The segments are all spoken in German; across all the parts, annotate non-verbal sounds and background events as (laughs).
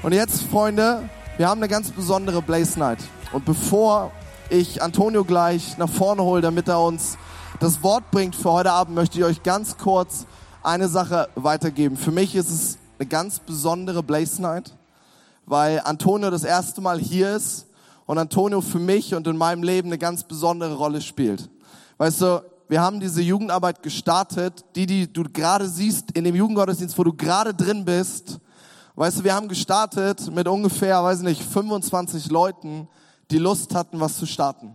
Und jetzt, Freunde, wir haben eine ganz besondere Blaze Night. Und bevor ich Antonio gleich nach vorne hole, damit er uns das Wort bringt für heute Abend, möchte ich euch ganz kurz eine Sache weitergeben. Für mich ist es eine ganz besondere Blaze Night, weil Antonio das erste Mal hier ist und Antonio für mich und in meinem Leben eine ganz besondere Rolle spielt. Weißt du, wir haben diese Jugendarbeit gestartet, die, die du gerade siehst in dem Jugendgottesdienst, wo du gerade drin bist, Weißt du, wir haben gestartet mit ungefähr, weiß nicht, 25 Leuten, die Lust hatten, was zu starten.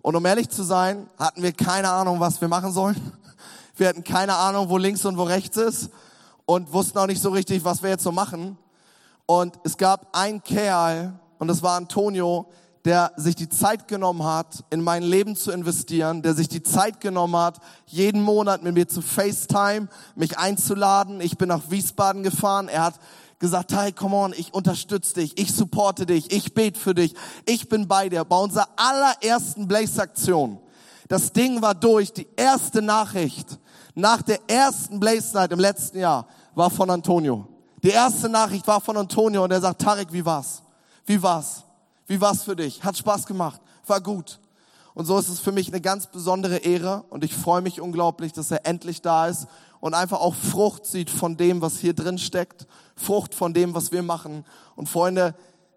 Und um ehrlich zu sein, hatten wir keine Ahnung, was wir machen sollen. (laughs) Wir hatten keine Ahnung, wo links und wo rechts ist und wussten auch nicht so richtig, was wir jetzt so machen. Und es gab einen Kerl, und das war Antonio, der sich die Zeit genommen hat, in mein Leben zu investieren, der sich die Zeit genommen hat, jeden Monat mit mir zu FaceTime, mich einzuladen. Ich bin nach Wiesbaden gefahren. Er hat gesagt, hey, come on, ich unterstütze dich, ich supporte dich, ich bete für dich, ich bin bei dir. Bei unserer allerersten Blaze-Aktion, das Ding war durch, die erste Nachricht nach der ersten Blaze Night im letzten Jahr war von Antonio. Die erste Nachricht war von Antonio und er sagt, Tarek, wie war's? Wie war's? Wie war's für dich? Hat Spaß gemacht? War gut. Und so ist es für mich eine ganz besondere Ehre und ich freue mich unglaublich, dass er endlich da ist und einfach auch Frucht sieht von dem, was hier drin steckt, Frucht von dem, was wir machen. Und Freunde,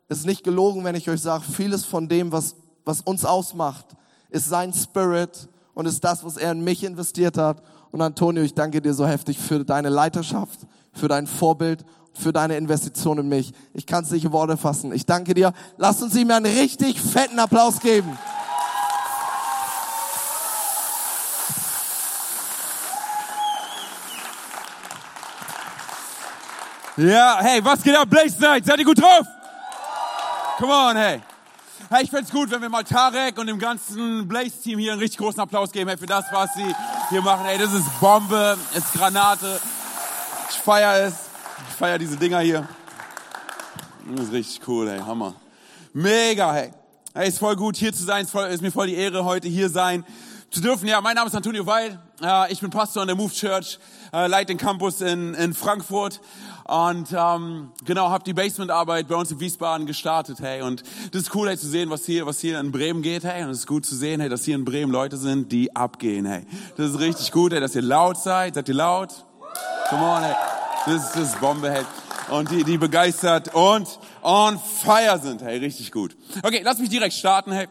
es ist nicht gelogen, wenn ich euch sage, vieles von dem, was, was uns ausmacht, ist sein Spirit und ist das, was er in mich investiert hat. Und Antonio, ich danke dir so heftig für deine Leiterschaft, für dein Vorbild, für deine Investition in mich. Ich kann es nicht in Worte fassen. Ich danke dir. Lass uns ihm einen richtig fetten Applaus geben. Ja, hey, was geht ab, Blaze Night? Seid ihr gut drauf? Come on, hey. Hey, ich find's gut, wenn wir mal Tarek und dem ganzen Blaze-Team hier einen richtig großen Applaus geben, hey, für das, was sie hier machen. Hey, das ist Bombe, ist Granate. Ich feier es. Ich feier diese Dinger hier. Das ist richtig cool, hey, Hammer. Mega, hey. Hey, ist voll gut, hier zu sein. Ist, voll, ist mir voll die Ehre, heute hier sein zu dürfen. Ja, mein Name ist Antonio Weil. Ich bin Pastor in der Move Church, äh, leite den Campus in, in Frankfurt und ähm, genau, habe die Basementarbeit bei uns in Wiesbaden gestartet, hey. Und das ist cool, hey, zu sehen, was hier, was hier in Bremen geht, hey. Und es ist gut zu sehen, hey, dass hier in Bremen Leute sind, die abgehen, hey. Das ist richtig gut, hey, dass ihr laut seid. Seid ihr laut? Come on, hey. Das ist, das ist Bombe, hey. Und die, die begeistert und on fire sind, hey, richtig gut. Okay, lass mich direkt starten, hey.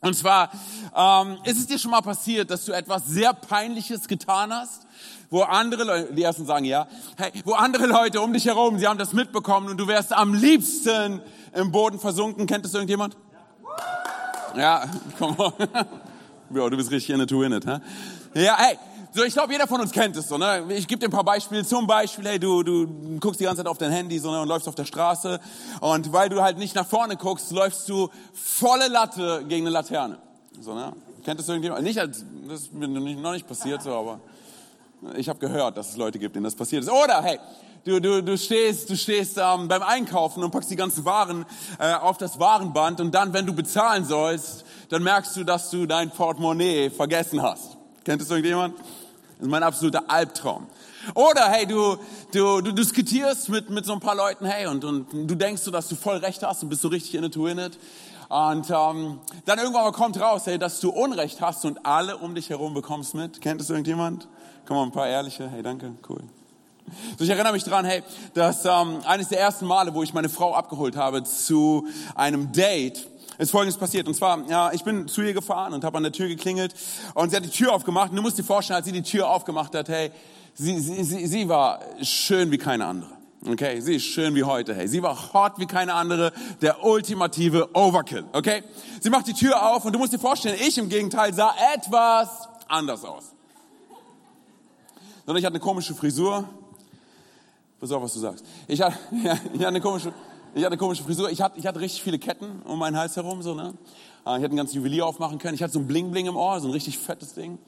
Und zwar, ähm, ist es dir schon mal passiert, dass du etwas sehr Peinliches getan hast? Wo andere Leute, die ersten sagen ja, hey, wo andere Leute um dich herum, sie haben das mitbekommen und du wärst am liebsten im Boden versunken. Kennt das irgendjemand? Ja, (laughs) komm. Ja, du bist richtig in the to win it, hä? Ja, hey, so, ich glaube, jeder von uns kennt es so, ne? Ich gebe dir ein paar Beispiele. Zum Beispiel, hey, du, du guckst die ganze Zeit auf dein Handy so, ne, und läufst auf der Straße. Und weil du halt nicht nach vorne guckst, läufst du volle Latte gegen eine Laterne. So, ne? Kennt das irgendjemand? Nicht, als, das ist mir noch nicht passiert, so, aber ich habe gehört, dass es Leute gibt, denen das passiert ist. Oder hey, du, du, du stehst, du stehst ähm, beim Einkaufen und packst die ganzen Waren äh, auf das Warenband und dann, wenn du bezahlen sollst, dann merkst du, dass du dein Portemonnaie vergessen hast. Kennt das irgendjemand? Das ist mein absoluter Albtraum. Oder hey, du, du, du diskutierst mit, mit so ein paar Leuten, hey, und, und du denkst so, dass du voll recht hast und bist so richtig in it to win it. Und ähm, dann irgendwann mal kommt raus, hey, dass du Unrecht hast und alle um dich herum bekommst mit. Kennt das irgendjemand? Komm mal, ein paar ehrliche. Hey, danke, cool. So, ich erinnere mich dran, hey, dass ähm, eines der ersten Male, wo ich meine Frau abgeholt habe zu einem Date, ist Folgendes passiert. Und zwar, ja, ich bin zu ihr gefahren und habe an der Tür geklingelt und sie hat die Tür aufgemacht. Und du musst dir vorstellen, als sie die Tür aufgemacht hat, hey, sie, sie, sie, sie war schön wie keine andere. Okay, sie ist schön wie heute, hey. Sie war hot wie keine andere, der ultimative Overkill, okay? Sie macht die Tür auf und du musst dir vorstellen, ich im Gegenteil sah etwas anders aus sondern ich hatte eine komische Frisur. Pass auf, was du sagst. Ich hatte, (laughs) ja, ich hatte eine komische, ich hatte eine komische Frisur. Ich hatte, ich hatte richtig viele Ketten um meinen Hals herum, so, ne? Ah, ich hätte einen ganzen Juwelier aufmachen können. Ich hatte so ein Bling-Bling im Ohr, so ein richtig fettes Ding.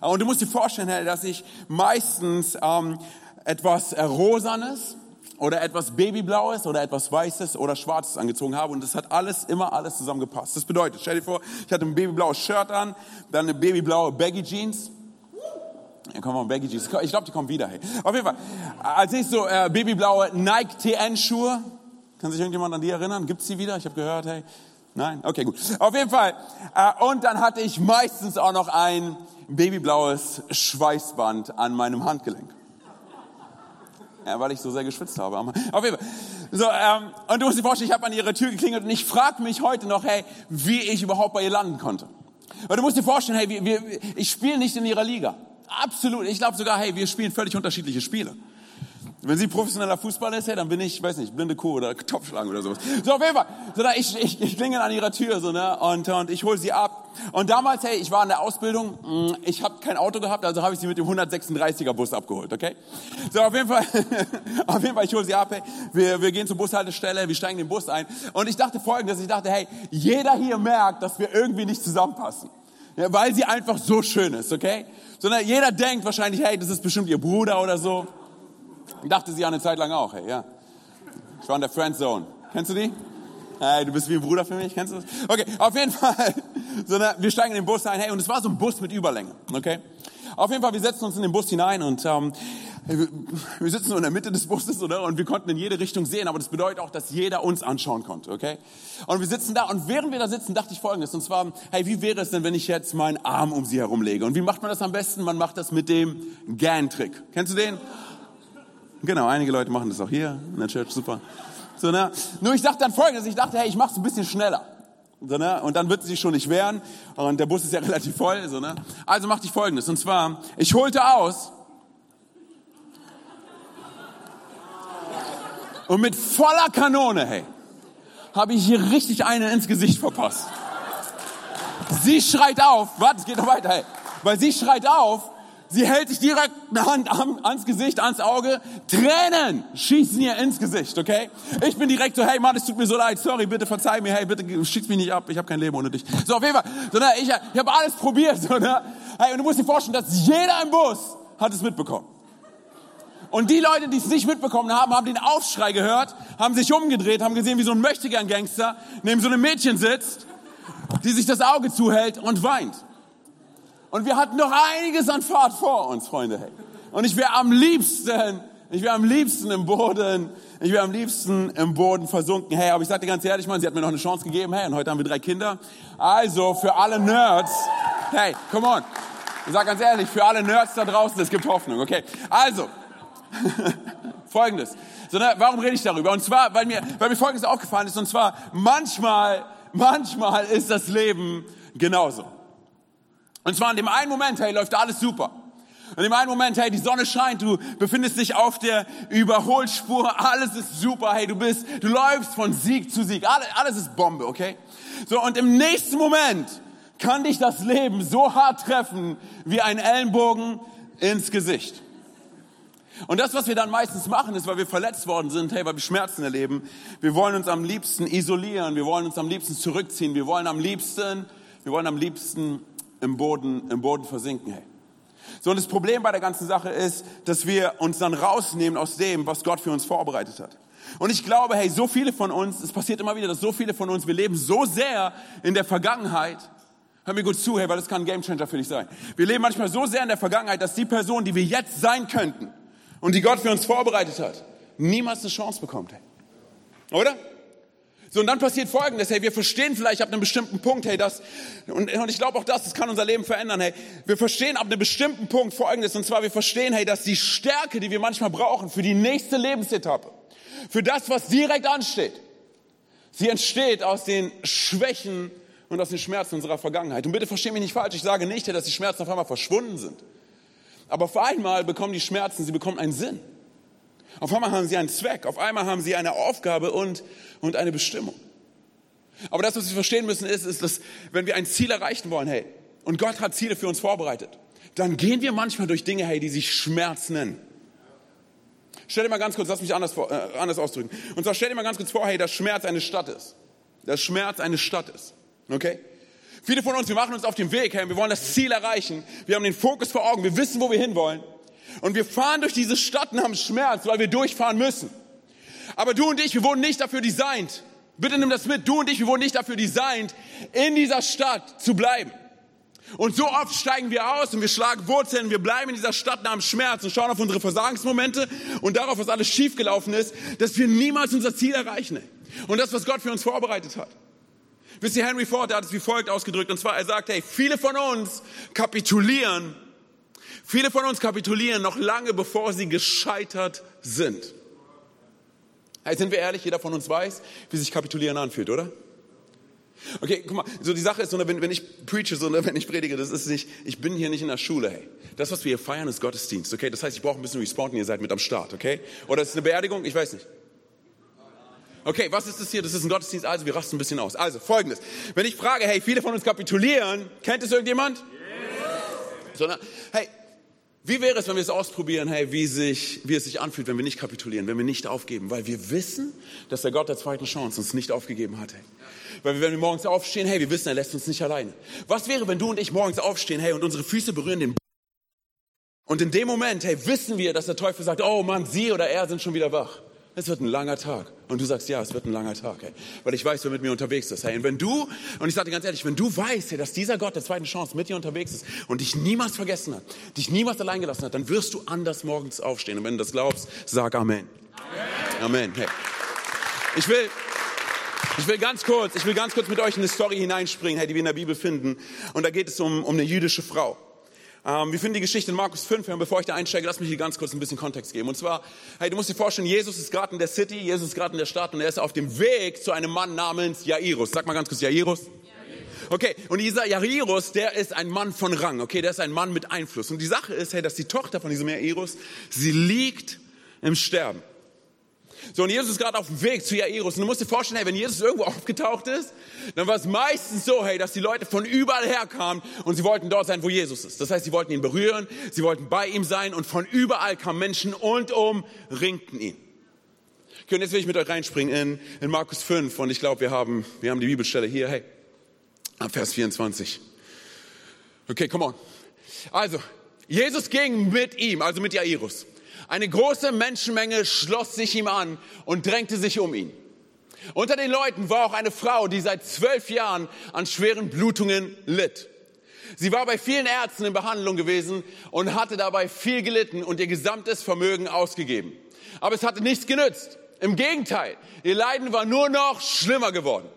Ah, und du musst dir vorstellen, dass ich meistens ähm, etwas Rosanes oder etwas Babyblaues oder etwas Weißes oder Schwarzes angezogen habe. Und das hat alles, immer alles zusammengepasst. Das bedeutet, stell dir vor, ich hatte ein babyblaues Shirt an, dann eine babyblaue Baggy Jeans, komm mal, Baggy Jeans. Ich glaube, die kommen wieder. Hey. Auf jeden Fall, als ich so äh, babyblaue Nike TN Schuhe, Kann sich irgendjemand an die erinnern? Gibt's die wieder? Ich habe gehört, hey. Nein? Okay, gut. Auf jeden Fall. Äh, und dann hatte ich meistens auch noch ein babyblaues Schweißband an meinem Handgelenk. Ja, weil ich so sehr geschwitzt habe. Auf jeden Fall. So, ähm, und du musst dir vorstellen, ich habe an ihre Tür geklingelt und ich frage mich heute noch, hey, wie ich überhaupt bei ihr landen konnte. Weil du musst dir vorstellen, hey, wir, wir, ich spiele nicht in ihrer Liga. Absolut. Ich glaube sogar, hey, wir spielen völlig unterschiedliche Spiele. Wenn sie professioneller Fußballer ist, hey, dann bin ich, weiß nicht, blinde Kuh oder Topfschlagen oder sowas. So, auf jeden Fall. So, da ich, ich, ich klingel an ihrer Tür, so, ne, und, und ich hole sie ab. Und damals, hey, ich war in der Ausbildung, mm, ich habe kein Auto gehabt, also habe ich sie mit dem 136er Bus abgeholt, okay? So, auf jeden Fall, (laughs) auf jeden Fall, ich hole sie ab, hey, wir, wir gehen zur Bushaltestelle, wir steigen den Bus ein. Und ich dachte folgendes, ich dachte, hey, jeder hier merkt, dass wir irgendwie nicht zusammenpassen. Ja, weil sie einfach so schön ist, okay? Sondern jeder denkt wahrscheinlich, hey, das ist bestimmt ihr Bruder oder so. Dachte sie eine Zeit lang auch, hey, ja. Ich war in der Friendzone. Kennst du die? Hey, du bist wie ein Bruder für mich, kennst du das? Okay, auf jeden (laughs) Fall. So, ne, wir steigen in den Bus ein, hey, und es war so ein Bus mit Überlänge, okay? Auf jeden Fall, wir setzen uns in den Bus hinein und ähm, wir sitzen so in der Mitte des Busses oder? und wir konnten in jede Richtung sehen, aber das bedeutet auch, dass jeder uns anschauen konnte, okay? Und wir sitzen da und während wir da sitzen, dachte ich folgendes, und zwar, hey, wie wäre es denn, wenn ich jetzt meinen Arm um sie herumlege? Und wie macht man das am besten? Man macht das mit dem Gan-Trick. Kennst du den? Genau, einige Leute machen das auch hier in der Church, super. So, ne? Nur ich dachte dann folgendes, ich dachte, hey, ich mach's ein bisschen schneller. So, ne? Und dann wird sie sich schon nicht wehren und der Bus ist ja (laughs) relativ voll. So, ne? Also machte ich folgendes, und zwar, ich holte aus und mit voller Kanone, hey, habe ich hier richtig eine ins Gesicht verpasst. Sie schreit auf, warte, es geht noch weiter, hey, weil sie schreit auf Sie hält sich direkt eine Hand ans Gesicht, ans Auge. Tränen schießen ihr ins Gesicht, okay? Ich bin direkt so, hey Mann, es tut mir so leid, sorry, bitte verzeih mir, hey, bitte schieß mich nicht ab, ich habe kein Leben ohne dich. So, auf jeden Fall, so, ne, ich, ich habe alles probiert, so, ne? Hey, und du musst dir vorstellen, dass jeder im Bus hat es mitbekommen. Und die Leute, die es nicht mitbekommen haben, haben den Aufschrei gehört, haben sich umgedreht, haben gesehen, wie so ein Möchtegern-Gangster neben so einem Mädchen sitzt, die sich das Auge zuhält und weint. Und wir hatten noch einiges an Fahrt vor uns, Freunde. Hey. Und ich wäre am liebsten, ich wäre am liebsten im Boden, ich wäre am liebsten im Boden versunken. Hey, aber ich sag dir ganz ehrlich, Mann, sie hat mir noch eine Chance gegeben. Hey, und heute haben wir drei Kinder. Also, für alle Nerds, hey, come on. Ich sag ganz ehrlich, für alle Nerds da draußen, es gibt Hoffnung, okay? Also, (laughs) Folgendes. So, ne, warum rede ich darüber? Und zwar, weil mir, weil mir Folgendes aufgefallen ist, und zwar, manchmal, manchmal ist das Leben genauso. Und zwar in dem einen Moment, hey, läuft alles super. In dem einen Moment, hey, die Sonne scheint, du befindest dich auf der Überholspur, alles ist super, hey, du bist, du läufst von Sieg zu Sieg, alles, alles ist Bombe, okay? So, und im nächsten Moment kann dich das Leben so hart treffen wie ein Ellenbogen ins Gesicht. Und das, was wir dann meistens machen, ist, weil wir verletzt worden sind, hey, weil wir Schmerzen erleben, wir wollen uns am liebsten isolieren, wir wollen uns am liebsten zurückziehen, wir wollen am liebsten, wir wollen am liebsten im Boden, im Boden versinken. Hey. So, und das Problem bei der ganzen Sache ist, dass wir uns dann rausnehmen aus dem, was Gott für uns vorbereitet hat. Und ich glaube, hey, so viele von uns, es passiert immer wieder, dass so viele von uns, wir leben so sehr in der Vergangenheit, hör mir gut zu, hey, weil das kann ein Gamechanger für dich sein. Wir leben manchmal so sehr in der Vergangenheit, dass die Person, die wir jetzt sein könnten und die Gott für uns vorbereitet hat, niemals eine Chance bekommt. Hey. Oder? So, und dann passiert Folgendes, hey, wir verstehen vielleicht ab einem bestimmten Punkt, hey, das, und, und ich glaube auch das, das kann unser Leben verändern, hey, wir verstehen ab einem bestimmten Punkt Folgendes, und zwar wir verstehen, hey, dass die Stärke, die wir manchmal brauchen für die nächste Lebensetappe, für das, was direkt ansteht, sie entsteht aus den Schwächen und aus den Schmerzen unserer Vergangenheit. Und bitte versteh mich nicht falsch, ich sage nicht, dass die Schmerzen auf einmal verschwunden sind. Aber auf einmal bekommen die Schmerzen, sie bekommen einen Sinn. Auf einmal haben sie einen Zweck, auf einmal haben sie eine Aufgabe und, und eine Bestimmung. Aber das, was wir verstehen müssen, ist, ist, dass wenn wir ein Ziel erreichen wollen, hey, und Gott hat Ziele für uns vorbereitet, dann gehen wir manchmal durch Dinge, hey, die sich Schmerz nennen. Stell dir mal ganz kurz, lass mich anders, vor, äh, anders ausdrücken. Und zwar stell dir mal ganz kurz vor, hey, dass Schmerz eine Stadt ist. Dass Schmerz eine Stadt ist. Okay? Viele von uns, wir machen uns auf den Weg, wir wollen das Ziel erreichen. Wir haben den Fokus vor Augen, wir wissen, wo wir hinwollen. Und wir fahren durch diese Stadt namens Schmerz, weil wir durchfahren müssen. Aber du und ich, wir wurden nicht dafür designt. Bitte nimm das mit. Du und ich, wir wurden nicht dafür designt, in dieser Stadt zu bleiben. Und so oft steigen wir aus und wir schlagen Wurzeln, wir bleiben in dieser Stadt namens Schmerz und schauen auf unsere Versagensmomente und darauf, was alles schiefgelaufen ist, dass wir niemals unser Ziel erreichen. Und das, was Gott für uns vorbereitet hat. Wisst ihr, Henry Ford, hat es wie folgt ausgedrückt. Und zwar, er sagt, hey, viele von uns kapitulieren. Viele von uns kapitulieren noch lange, bevor sie gescheitert sind. Hey, sind wir ehrlich? Jeder von uns weiß, wie sich kapitulieren anfühlt, oder? Okay, guck mal, so die Sache ist, wenn, wenn ich preache, so, wenn ich predige, das ist nicht, ich bin hier nicht in der Schule, hey. Das, was wir hier feiern, ist Gottesdienst, okay? Das heißt, ich brauche ein bisschen Responsen, ihr seid mit am Start, okay? Oder ist es eine Beerdigung? Ich weiß nicht. Okay, was ist das hier? Das ist ein Gottesdienst, also wir rasten ein bisschen aus. Also, folgendes. Wenn ich frage, hey, viele von uns kapitulieren, kennt es irgendjemand? Yes. Sondern, hey, wie wäre es, wenn wir es ausprobieren, hey, wie, sich, wie es sich anfühlt, wenn wir nicht kapitulieren, wenn wir nicht aufgeben? Weil wir wissen, dass der Gott der zweiten Chance uns nicht aufgegeben hat. Hey. Weil wir, wenn wir morgens aufstehen, hey, wir wissen, er lässt uns nicht alleine. Was wäre, wenn du und ich morgens aufstehen, hey, und unsere Füße berühren den und in dem Moment, hey, wissen wir, dass der Teufel sagt, oh Mann, sie oder er sind schon wieder wach. Es wird ein langer Tag. Und du sagst, ja, es wird ein langer Tag, hey. Weil ich weiß, wer mit mir unterwegs ist, hey. Und wenn du, und ich sage dir ganz ehrlich, wenn du weißt, hey, dass dieser Gott der zweiten Chance mit dir unterwegs ist und dich niemals vergessen hat, dich niemals allein gelassen hat, dann wirst du anders morgens aufstehen. Und wenn du das glaubst, sag Amen. Amen. Amen. Hey. Ich will, ich will ganz kurz, ich will ganz kurz mit euch in eine Story hineinspringen, hey, die wir in der Bibel finden. Und da geht es um, um eine jüdische Frau. Ähm, wir finden die Geschichte in Markus 5. Und bevor ich da einsteige, lass mich hier ganz kurz ein bisschen Kontext geben. Und zwar, hey, du musst dir vorstellen, Jesus ist gerade in der City, Jesus ist gerade in der Stadt und er ist auf dem Weg zu einem Mann namens Jairus. Sag mal ganz kurz, Jairus. Okay, und dieser Jairus, der ist ein Mann von Rang, okay, der ist ein Mann mit Einfluss. Und die Sache ist, hey, dass die Tochter von diesem Jairus, sie liegt im Sterben. So, und Jesus ist gerade auf dem Weg zu Jairus. Und du musst dir vorstellen, hey, wenn Jesus irgendwo (laughs) aufgetaucht ist, dann war es meistens so, hey, dass die Leute von überall her kamen und sie wollten dort sein, wo Jesus ist. Das heißt, sie wollten ihn berühren, sie wollten bei ihm sein und von überall kamen Menschen und umringten ihn. Okay, und jetzt will ich mit euch reinspringen in, in Markus 5 und ich glaube, wir haben, wir haben die Bibelstelle hier, hey, ab Vers 24. Okay, come on. Also, Jesus ging mit ihm, also mit Jairus. Eine große Menschenmenge schloss sich ihm an und drängte sich um ihn. Unter den Leuten war auch eine Frau, die seit zwölf Jahren an schweren Blutungen litt. Sie war bei vielen Ärzten in Behandlung gewesen und hatte dabei viel gelitten und ihr gesamtes Vermögen ausgegeben. Aber es hatte nichts genützt. Im Gegenteil, ihr Leiden war nur noch schlimmer geworden.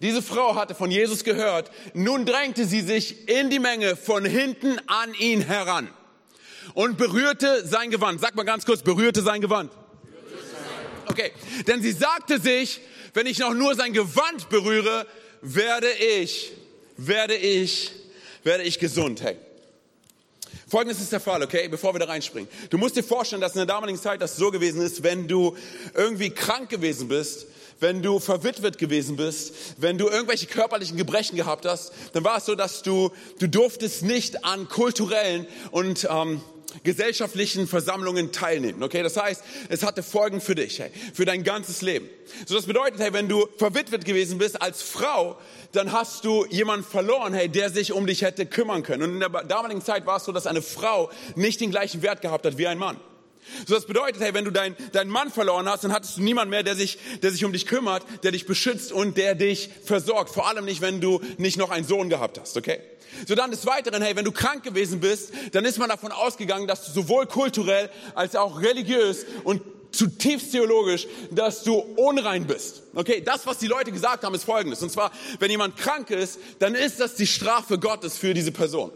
Diese Frau hatte von Jesus gehört. Nun drängte sie sich in die Menge von hinten an ihn heran und berührte sein Gewand. Sag mal ganz kurz, berührte sein Gewand. Okay, denn sie sagte sich, wenn ich noch nur sein Gewand berühre, werde ich, werde ich, werde ich gesund. Hey. Folgendes ist der Fall, okay, bevor wir da reinspringen. Du musst dir vorstellen, dass in der damaligen Zeit das so gewesen ist, wenn du irgendwie krank gewesen bist, wenn du verwitwet gewesen bist, wenn du irgendwelche körperlichen Gebrechen gehabt hast, dann war es so, dass du, du durftest nicht an kulturellen und ähm, gesellschaftlichen Versammlungen teilnehmen. Okay, das heißt, es hatte Folgen für dich, hey, für dein ganzes Leben. So das bedeutet, hey, wenn du verwitwet gewesen bist als Frau, dann hast du jemanden verloren, hey, der sich um dich hätte kümmern können. Und in der damaligen Zeit war es so, dass eine Frau nicht den gleichen Wert gehabt hat wie ein Mann. So das bedeutet, hey, wenn du deinen deinen Mann verloren hast, dann hattest du niemanden mehr, der sich, der sich um dich kümmert, der dich beschützt und der dich versorgt. Vor allem nicht, wenn du nicht noch einen Sohn gehabt hast, okay? So dann des Weiteren, hey, wenn du krank gewesen bist, dann ist man davon ausgegangen, dass du sowohl kulturell als auch religiös und zutiefst theologisch, dass du unrein bist. Okay, das, was die Leute gesagt haben, ist folgendes. Und zwar, wenn jemand krank ist, dann ist das die Strafe Gottes für diese Person.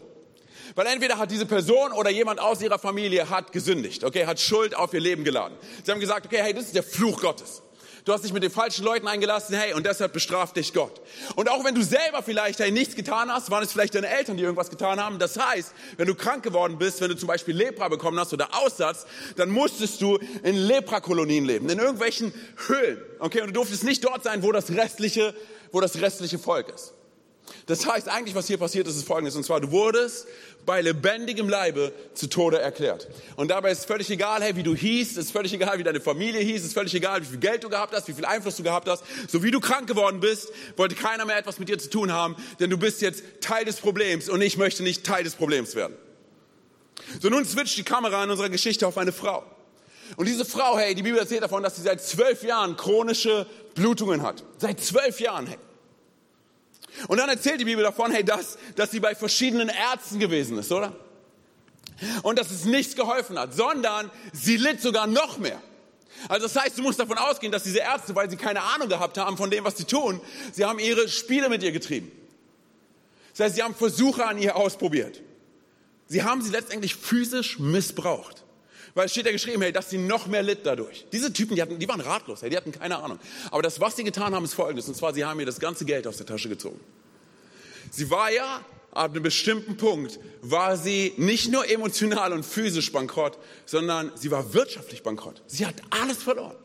Weil entweder hat diese Person oder jemand aus ihrer Familie hat gesündigt, okay, hat Schuld auf ihr Leben geladen. Sie haben gesagt, okay, hey, das ist der Fluch Gottes. Du hast dich mit den falschen Leuten eingelassen, hey, und deshalb bestraft dich Gott. Und auch wenn du selber vielleicht hey, nichts getan hast, waren es vielleicht deine Eltern, die irgendwas getan haben. Das heißt, wenn du krank geworden bist, wenn du zum Beispiel Lepra bekommen hast oder Aussatz, dann musstest du in Leprakolonien leben, in irgendwelchen Höhlen. Okay, und du durftest nicht dort sein, wo das restliche, wo das restliche Volk ist. Das heißt, eigentlich, was hier passiert ist, ist folgendes. Und zwar, du wurdest bei lebendigem Leibe zu Tode erklärt. Und dabei ist völlig egal, hey, wie du hieß, ist völlig egal, wie deine Familie hieß, ist völlig egal, wie viel Geld du gehabt hast, wie viel Einfluss du gehabt hast. So wie du krank geworden bist, wollte keiner mehr etwas mit dir zu tun haben, denn du bist jetzt Teil des Problems und ich möchte nicht Teil des Problems werden. So nun switcht die Kamera in unserer Geschichte auf eine Frau. Und diese Frau, hey, die Bibel erzählt davon, dass sie seit zwölf Jahren chronische Blutungen hat. Seit zwölf Jahren, hey. Und dann erzählt die Bibel davon, hey, dass, dass sie bei verschiedenen Ärzten gewesen ist, oder? Und dass es nichts geholfen hat, sondern sie litt sogar noch mehr. Also das heißt, du musst davon ausgehen, dass diese Ärzte, weil sie keine Ahnung gehabt haben von dem, was sie tun, sie haben ihre Spiele mit ihr getrieben. Das heißt, sie haben Versuche an ihr ausprobiert. Sie haben sie letztendlich physisch missbraucht. Weil es steht ja geschrieben, hey, dass sie noch mehr litt dadurch. Diese Typen, die, hatten, die waren ratlos, hey, die hatten keine Ahnung. Aber das, was sie getan haben, ist folgendes. Und zwar, sie haben ihr das ganze Geld aus der Tasche gezogen. Sie war ja, ab einem bestimmten Punkt, war sie nicht nur emotional und physisch bankrott, sondern sie war wirtschaftlich bankrott. Sie hat alles verloren.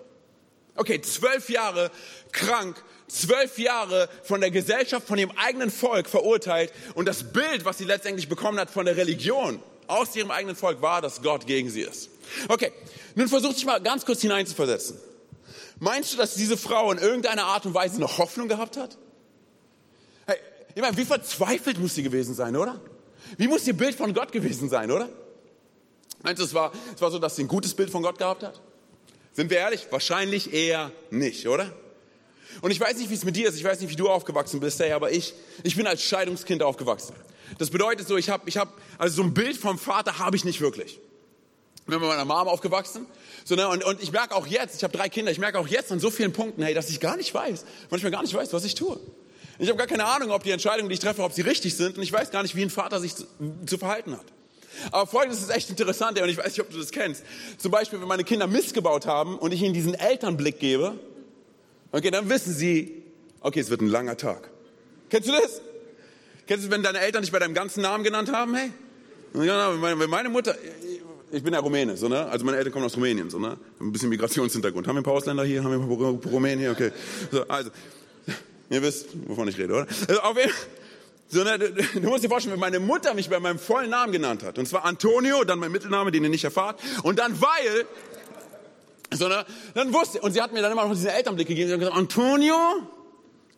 Okay, zwölf Jahre krank, zwölf Jahre von der Gesellschaft, von ihrem eigenen Volk verurteilt und das Bild, was sie letztendlich bekommen hat von der Religion aus ihrem eigenen Volk, war, dass Gott gegen sie ist. Okay, nun versuch dich mal ganz kurz hineinzuversetzen. Meinst du, dass diese Frau in irgendeiner Art und Weise noch Hoffnung gehabt hat? Hey, ich meine, wie verzweifelt muss sie gewesen sein, oder? Wie muss ihr Bild von Gott gewesen sein, oder? Meinst du, es war, es war so, dass sie ein gutes Bild von Gott gehabt hat? Sind wir ehrlich? Wahrscheinlich eher nicht, oder? Und ich weiß nicht, wie es mit dir ist, ich weiß nicht, wie du aufgewachsen bist, hey, aber ich, ich bin als Scheidungskind aufgewachsen. Das bedeutet so, ich habe, ich hab, also so ein Bild vom Vater habe ich nicht wirklich. Ich bin mit meiner Mama aufgewachsen. So, ne, und, und ich merke auch jetzt, ich habe drei Kinder, ich merke auch jetzt an so vielen Punkten, hey, dass ich gar nicht weiß, manchmal gar nicht weiß, was ich tue. Ich habe gar keine Ahnung, ob die Entscheidungen, die ich treffe, ob sie richtig sind und ich weiß gar nicht, wie ein Vater sich zu, zu verhalten hat. Aber folgendes ist echt interessant, und ich weiß nicht, ob du das kennst. Zum Beispiel, wenn meine Kinder missgebaut haben und ich ihnen diesen Elternblick gebe, okay, dann wissen sie, okay, es wird ein langer Tag. Kennst du das? Kennst du, wenn deine Eltern dich bei deinem ganzen Namen genannt haben, hey? Wenn meine Mutter, ich bin ja Rumäne, so, ne? Also meine Eltern kommen aus Rumänien, so, ne? Ein bisschen Migrationshintergrund. Haben wir ein paar Ausländer hier? Haben wir ein paar Rumänen hier? Okay. So, also, (laughs) ihr wisst, wovon ich rede, oder? Also, auf jeden so, ne, du, du musst dir vorstellen, wenn meine Mutter mich bei meinem vollen Namen genannt hat, und zwar Antonio, dann mein Mittelname, den ihr nicht erfahrt, und dann weil, so, ne, dann wusste, und sie hat mir dann immer noch diesen Elternblick gegeben, sie hat gesagt, Antonio,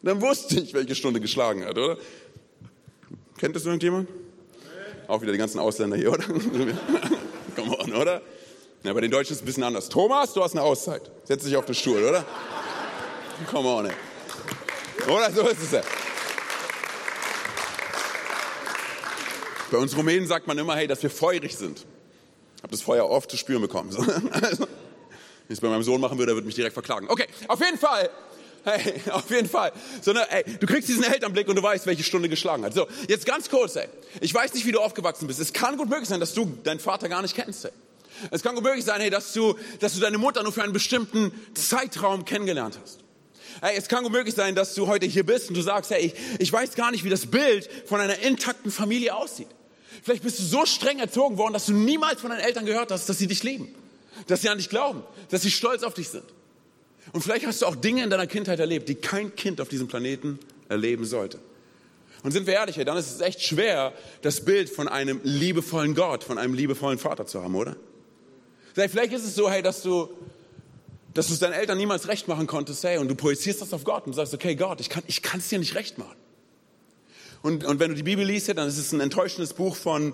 dann wusste ich, welche Stunde geschlagen hat, oder? Kennt das irgendjemand? Auch wieder die ganzen Ausländer hier, oder? (laughs) Come on, oder? Ja, bei den Deutschen ist es ein bisschen anders. Thomas, du hast eine Auszeit. Setz dich auf den Stuhl, oder? Come on, ey. Oder so ist es ja. Bei uns Rumänen sagt man immer, hey, dass wir feurig sind. Ich habe das Feuer oft zu spüren bekommen. So. (laughs) Wenn ich es bei meinem Sohn machen würde, er würde mich direkt verklagen. Okay, auf jeden Fall. Hey, (laughs) auf jeden Fall. So, ne, ey, du kriegst diesen Elternblick und du weißt, welche Stunde geschlagen hat. So, jetzt ganz kurz, ey. Ich weiß nicht, wie du aufgewachsen bist. Es kann gut möglich sein, dass du deinen Vater gar nicht kennst, ey. Es kann gut möglich sein, hey, dass du, dass du deine Mutter nur für einen bestimmten Zeitraum kennengelernt hast. Hey, es kann gut möglich sein, dass du heute hier bist und du sagst, hey, ich, ich weiß gar nicht, wie das Bild von einer intakten Familie aussieht. Vielleicht bist du so streng erzogen worden, dass du niemals von deinen Eltern gehört hast, dass sie dich lieben, dass sie an dich glauben, dass sie stolz auf dich sind. Und vielleicht hast du auch Dinge in deiner Kindheit erlebt, die kein Kind auf diesem Planeten erleben sollte. Und sind wir ehrlich, dann ist es echt schwer, das Bild von einem liebevollen Gott, von einem liebevollen Vater zu haben, oder? Vielleicht ist es so, hey, dass du, dass du es deinen Eltern niemals recht machen konntest, hey, und du projizierst das auf Gott und sagst, okay, Gott, ich kann, ich kann es dir nicht recht machen. Und, und wenn du die Bibel liest, dann ist es ein enttäuschendes Buch von,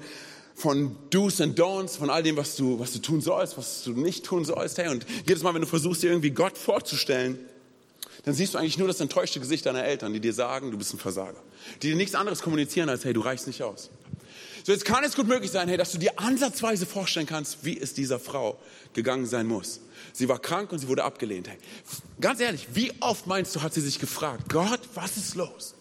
von Do's and Don'ts, von all dem, was du, was du tun sollst, was du nicht tun sollst. Hey, und jedes Mal, wenn du versuchst, dir irgendwie Gott vorzustellen, dann siehst du eigentlich nur das enttäuschte Gesicht deiner Eltern, die dir sagen, du bist ein Versager. Die dir nichts anderes kommunizieren als, hey, du reichst nicht aus. So, jetzt kann es gut möglich sein, hey, dass du dir ansatzweise vorstellen kannst, wie es dieser Frau gegangen sein muss. Sie war krank und sie wurde abgelehnt. Hey, ganz ehrlich, wie oft meinst du, hat sie sich gefragt, Gott, was ist los?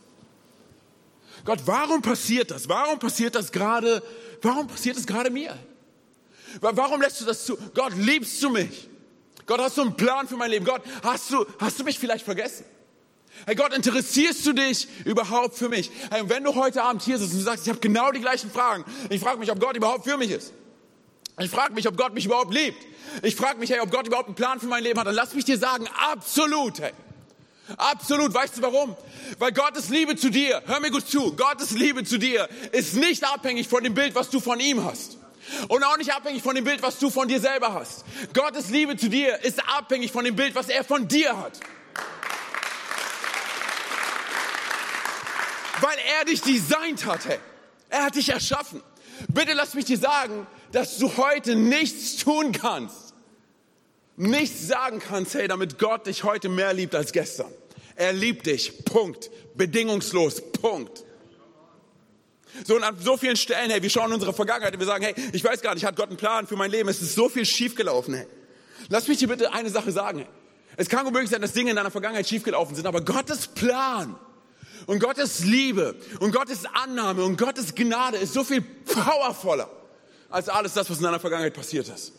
Gott, warum passiert das? Warum passiert das gerade? Warum passiert das gerade mir? Warum lässt du das zu? Gott, liebst du mich? Gott, hast du einen Plan für mein Leben? Gott, hast du, hast du mich vielleicht vergessen? Hey Gott, interessierst du dich überhaupt für mich? Hey, wenn du heute Abend hier sitzt und sagst, ich habe genau die gleichen Fragen, ich frage mich, ob Gott überhaupt für mich ist. Ich frage mich, ob Gott mich überhaupt liebt. Ich frage mich, hey, ob Gott überhaupt einen Plan für mein Leben hat. Dann lass mich dir sagen, absolut, hey. Absolut. Weißt du warum? Weil Gottes Liebe zu dir, hör mir gut zu, Gottes Liebe zu dir ist nicht abhängig von dem Bild, was du von ihm hast. Und auch nicht abhängig von dem Bild, was du von dir selber hast. Gottes Liebe zu dir ist abhängig von dem Bild, was er von dir hat. Weil er dich designt hat, hey. Er hat dich erschaffen. Bitte lass mich dir sagen, dass du heute nichts tun kannst. Nichts sagen kannst, hey, damit Gott dich heute mehr liebt als gestern. Er liebt dich. Punkt. Bedingungslos. Punkt. So und an so vielen Stellen, hey, wir schauen unsere Vergangenheit und wir sagen, hey, ich weiß gar nicht, hat Gott einen Plan für mein Leben? Es ist so viel schiefgelaufen, hey. Lass mich dir bitte eine Sache sagen. Es kann unmöglich sein, dass Dinge in deiner Vergangenheit schiefgelaufen sind, aber Gottes Plan und Gottes Liebe und Gottes Annahme und Gottes Gnade ist so viel powervoller als alles das, was in deiner Vergangenheit passiert ist.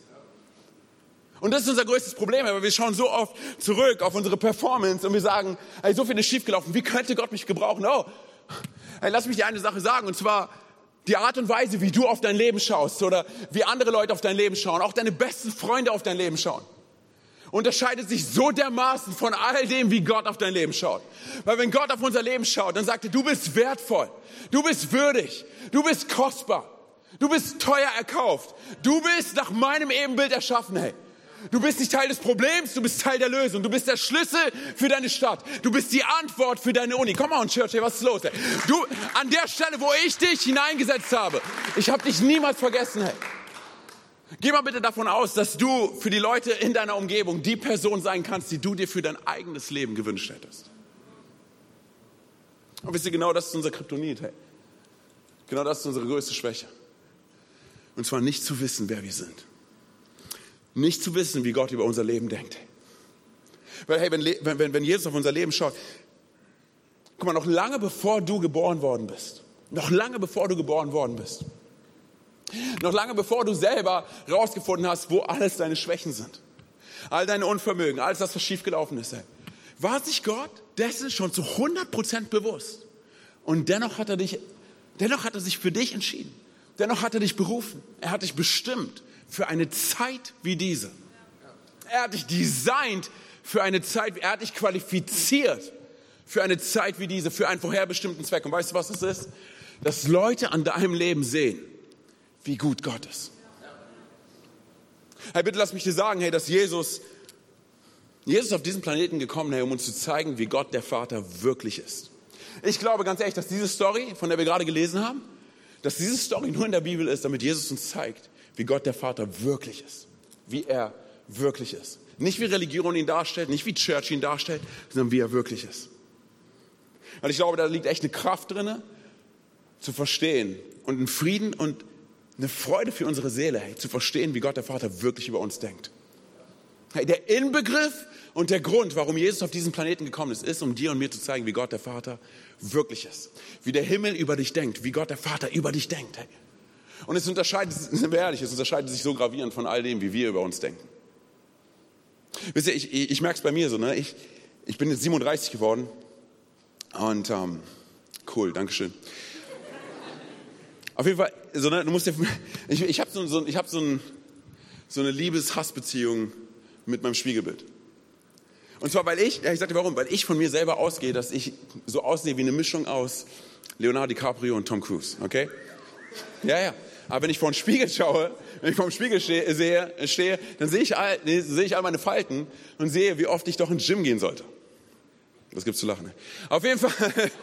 Und das ist unser größtes Problem, weil wir schauen so oft zurück auf unsere Performance und wir sagen, hey, so viel ist schiefgelaufen, wie könnte Gott mich gebrauchen? Oh, hey, lass mich dir eine Sache sagen, und zwar die Art und Weise, wie du auf dein Leben schaust oder wie andere Leute auf dein Leben schauen, auch deine besten Freunde auf dein Leben schauen unterscheidet sich so dermaßen von all dem, wie Gott auf dein Leben schaut. Weil wenn Gott auf unser Leben schaut, dann sagt er, du bist wertvoll, du bist würdig, du bist kostbar, du bist teuer erkauft, du bist nach meinem Ebenbild erschaffen, hey. Du bist nicht Teil des Problems, du bist Teil der Lösung. Du bist der Schlüssel für deine Stadt. Du bist die Antwort für deine Uni. Komm on, Church, was ist los? Hey? Du, an der Stelle, wo ich dich hineingesetzt habe, ich habe dich niemals vergessen, hey. Geh mal bitte davon aus, dass du für die Leute in deiner Umgebung die Person sein kannst, die du dir für dein eigenes Leben gewünscht hättest. Und wisst ihr, genau das ist unser Kryptonit, hey. Genau das ist unsere größte Schwäche. Und zwar nicht zu wissen, wer wir sind. Nicht zu wissen, wie Gott über unser Leben denkt. Weil, hey, wenn, wenn, wenn Jesus auf unser Leben schaut, guck mal, noch lange bevor du geboren worden bist, noch lange bevor du geboren worden bist, noch lange bevor du selber rausgefunden hast, wo alles deine Schwächen sind. All deine Unvermögen, alles das, was schiefgelaufen ist. War sich Gott dessen schon zu 100 Prozent bewusst? Und dennoch hat er dich, dennoch hat er sich für dich entschieden. Dennoch hat er dich berufen. Er hat dich bestimmt für eine Zeit wie diese. Er hat dich designt für eine Zeit, er hat dich qualifiziert für eine Zeit wie diese, für einen vorherbestimmten Zweck. Und weißt du, was das ist? Dass Leute an deinem Leben sehen, wie gut Gott ist. Hey, bitte lass mich dir sagen, hey, dass Jesus, Jesus auf diesen Planeten gekommen, hey, um uns zu zeigen, wie Gott der Vater wirklich ist. Ich glaube ganz ehrlich, dass diese Story, von der wir gerade gelesen haben, dass diese Story nur in der Bibel ist, damit Jesus uns zeigt, wie Gott der Vater wirklich ist. Wie er wirklich ist. Nicht wie Religion ihn darstellt, nicht wie Church ihn darstellt, sondern wie er wirklich ist. Und ich glaube, da liegt echt eine Kraft drin, zu verstehen und einen Frieden und eine Freude für unsere Seele, hey, zu verstehen, wie Gott der Vater wirklich über uns denkt. Hey, der Inbegriff und der Grund, warum Jesus auf diesen Planeten gekommen ist, ist, um dir und mir zu zeigen, wie Gott der Vater wirklich ist. Wie der Himmel über dich denkt, wie Gott der Vater über dich denkt. Hey. Und es unterscheidet, (laughs) ehrlich, es unterscheidet sich so gravierend von all dem, wie wir über uns denken. Wisst ihr, ich, ich, ich merke es bei mir so, ne? ich, ich bin jetzt 37 geworden und ähm, cool, Dankeschön. Auf jeden Fall, so, ne, du musst dir, (laughs) ich, ich habe so, so, hab so, ein, so eine Liebes-Hass-Beziehung mit meinem Spiegelbild. Und zwar, weil ich, ja, ich sagte warum, weil ich von mir selber ausgehe, dass ich so aussehe wie eine Mischung aus Leonardo DiCaprio und Tom Cruise, okay? Ja, ja. Aber wenn ich vor den Spiegel schaue, wenn ich vor dem Spiegel stehe, sehe, stehe dann sehe ich, all, sehe ich all meine Falten und sehe, wie oft ich doch ins Gym gehen sollte. Das gibt's zu lachen. Ne? Auf jeden Fall,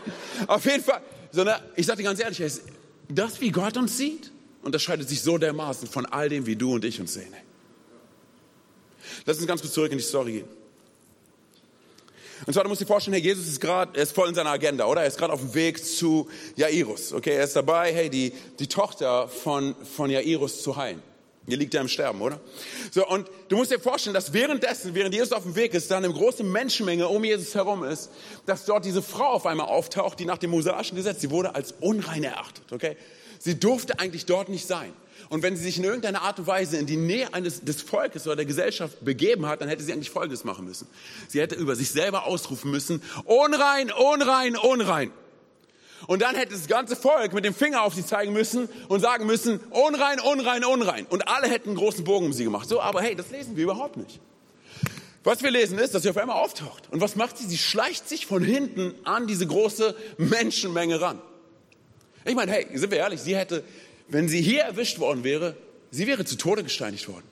(laughs) auf jeden Fall, sondern ich sage dir ganz ehrlich, das, wie Gott uns sieht, unterscheidet sich so dermaßen von all dem, wie du und ich uns sehen. Lass uns ganz kurz zurück in die Story gehen. Und zwar, du musst dir vorstellen, hey, Jesus ist gerade, er ist voll in seiner Agenda, oder? Er ist gerade auf dem Weg zu Jairus, okay? Er ist dabei, hey, die, die Tochter von, von Jairus zu heilen. Hier liegt er im Sterben, oder? So, und du musst dir vorstellen, dass währenddessen, während Jesus auf dem Weg ist, da eine große Menschenmenge um Jesus herum ist, dass dort diese Frau auf einmal auftaucht, die nach dem mosaischen Gesetz, sie wurde als unrein erachtet, okay? Sie durfte eigentlich dort nicht sein. Und wenn sie sich in irgendeiner Art und Weise in die Nähe eines, des Volkes oder der Gesellschaft begeben hat, dann hätte sie eigentlich Folgendes machen müssen. Sie hätte über sich selber ausrufen müssen, unrein, unrein, unrein. Und dann hätte das ganze Volk mit dem Finger auf sie zeigen müssen und sagen müssen, unrein, unrein, unrein. Und alle hätten einen großen Bogen um sie gemacht. So, aber hey, das lesen wir überhaupt nicht. Was wir lesen ist, dass sie auf einmal auftaucht. Und was macht sie? Sie schleicht sich von hinten an diese große Menschenmenge ran. Ich meine, hey, sind wir ehrlich, sie hätte, wenn sie hier erwischt worden wäre, sie wäre zu Tode gesteinigt worden.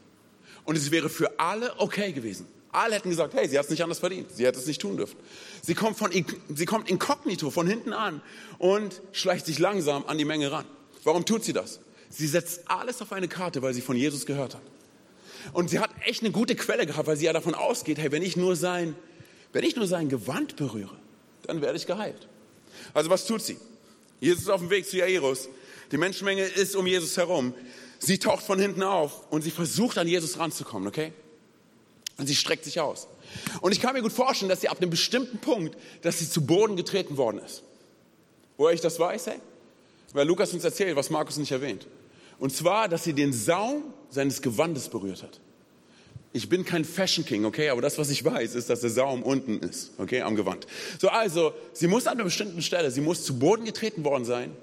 Und es wäre für alle okay gewesen. Alle hätten gesagt, hey, sie hat es nicht anders verdient. Sie hätte es nicht tun dürfen. Sie kommt, von, sie kommt inkognito von hinten an und schleicht sich langsam an die Menge ran. Warum tut sie das? Sie setzt alles auf eine Karte, weil sie von Jesus gehört hat. Und sie hat echt eine gute Quelle gehabt, weil sie ja davon ausgeht, hey, wenn ich nur sein, wenn ich nur sein Gewand berühre, dann werde ich geheilt. Also was tut sie? Jesus ist auf dem Weg zu Jairus. Die Menschenmenge ist um Jesus herum. Sie taucht von hinten auf und sie versucht an Jesus ranzukommen, okay? Und sie streckt sich aus. Und ich kann mir gut vorstellen, dass sie ab einem bestimmten Punkt, dass sie zu Boden getreten worden ist. Woher ich das weiß, hey? Weil Lukas uns erzählt, was Markus nicht erwähnt. Und zwar, dass sie den Saum seines Gewandes berührt hat. Ich bin kein Fashion King, okay, aber das, was ich weiß, ist, dass der Saum unten ist, okay, am Gewand. So, also, sie muss an einer bestimmten Stelle, sie muss zu Boden getreten worden sein.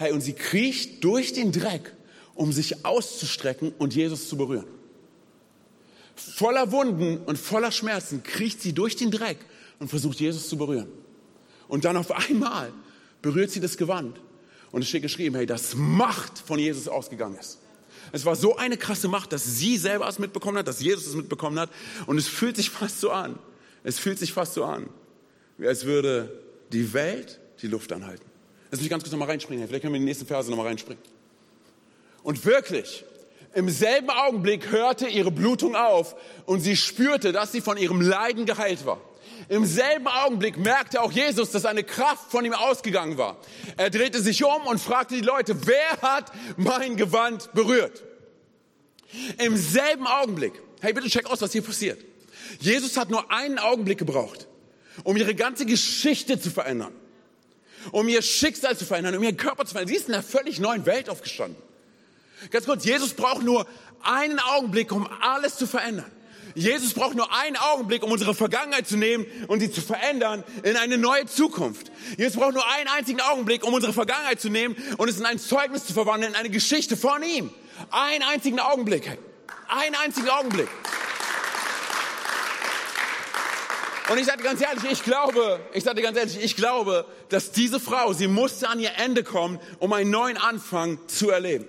Hey, und sie kriecht durch den Dreck, um sich auszustrecken und Jesus zu berühren. Voller Wunden und voller Schmerzen kriecht sie durch den Dreck und versucht Jesus zu berühren. Und dann auf einmal berührt sie das Gewand. Und es steht geschrieben, hey, dass Macht von Jesus ausgegangen ist. Es war so eine krasse Macht, dass sie selber es mitbekommen hat, dass Jesus es mitbekommen hat. Und es fühlt sich fast so an. Es fühlt sich fast so an, als würde die Welt die Luft anhalten. Lass mich ganz kurz nochmal reinspringen. Vielleicht können wir in die nächsten Verse nochmal reinspringen. Und wirklich, im selben Augenblick hörte ihre Blutung auf und sie spürte, dass sie von ihrem Leiden geheilt war. Im selben Augenblick merkte auch Jesus, dass eine Kraft von ihm ausgegangen war. Er drehte sich um und fragte die Leute, wer hat mein Gewand berührt? Im selben Augenblick, hey, bitte check aus, was hier passiert. Jesus hat nur einen Augenblick gebraucht, um ihre ganze Geschichte zu verändern, um ihr Schicksal zu verändern, um ihren Körper zu verändern. Sie ist in einer völlig neuen Welt aufgestanden. Ganz kurz, Jesus braucht nur einen Augenblick, um alles zu verändern. Jesus braucht nur einen Augenblick, um unsere Vergangenheit zu nehmen und sie zu verändern in eine neue Zukunft. Jesus braucht nur einen einzigen Augenblick, um unsere Vergangenheit zu nehmen und es in ein Zeugnis zu verwandeln, in eine Geschichte von ihm. Einen einzigen Augenblick. Einen einzigen Augenblick. Und ich sage ganz ehrlich, ich glaube, ich sage ganz ehrlich, ich glaube, dass diese Frau, sie musste an ihr Ende kommen, um einen neuen Anfang zu erleben.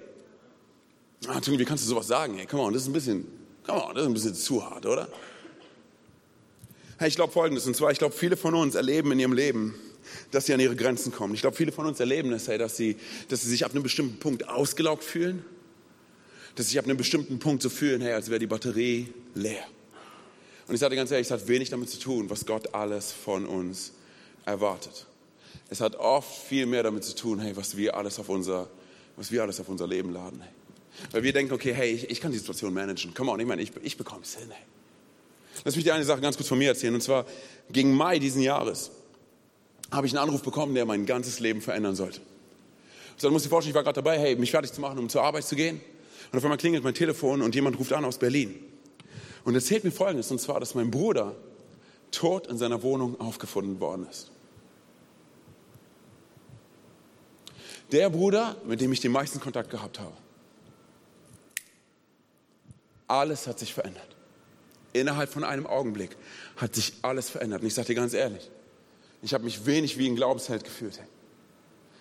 Ah, wie kannst du sowas sagen? Hey, come on, das ist ein bisschen, come on, das ist ein bisschen zu hart, oder? Hey, ich glaube Folgendes, und zwar, ich glaube, viele von uns erleben in ihrem Leben, dass sie an ihre Grenzen kommen. Ich glaube, viele von uns erleben es, hey, dass sie, dass sie sich ab einem bestimmten Punkt ausgelaugt fühlen, dass sie sich ab einem bestimmten Punkt so fühlen, hey, als wäre die Batterie leer. Und ich sage ganz ehrlich, es hat wenig damit zu tun, was Gott alles von uns erwartet. Es hat oft viel mehr damit zu tun, hey, was wir alles auf unser, was wir alles auf unser Leben laden. Hey. Weil wir denken, okay, hey, ich, ich kann die Situation managen. Come on, ich meine, ich, ich bekomme es hin. Hey. Lass mich dir eine Sache ganz kurz von mir erzählen. Und zwar, gegen Mai diesen Jahres habe ich einen Anruf bekommen, der mein ganzes Leben verändern sollte. So, dann musst dir vorstellen, ich war gerade dabei, hey, mich fertig zu machen, um zur Arbeit zu gehen. Und auf einmal klingelt mein Telefon und jemand ruft an aus Berlin. Und erzählt mir Folgendes, und zwar, dass mein Bruder tot in seiner Wohnung aufgefunden worden ist. Der Bruder, mit dem ich den meisten Kontakt gehabt habe. Alles hat sich verändert. Innerhalb von einem Augenblick hat sich alles verändert. Und ich sage dir ganz ehrlich, ich habe mich wenig wie ein Glaubensheld gefühlt.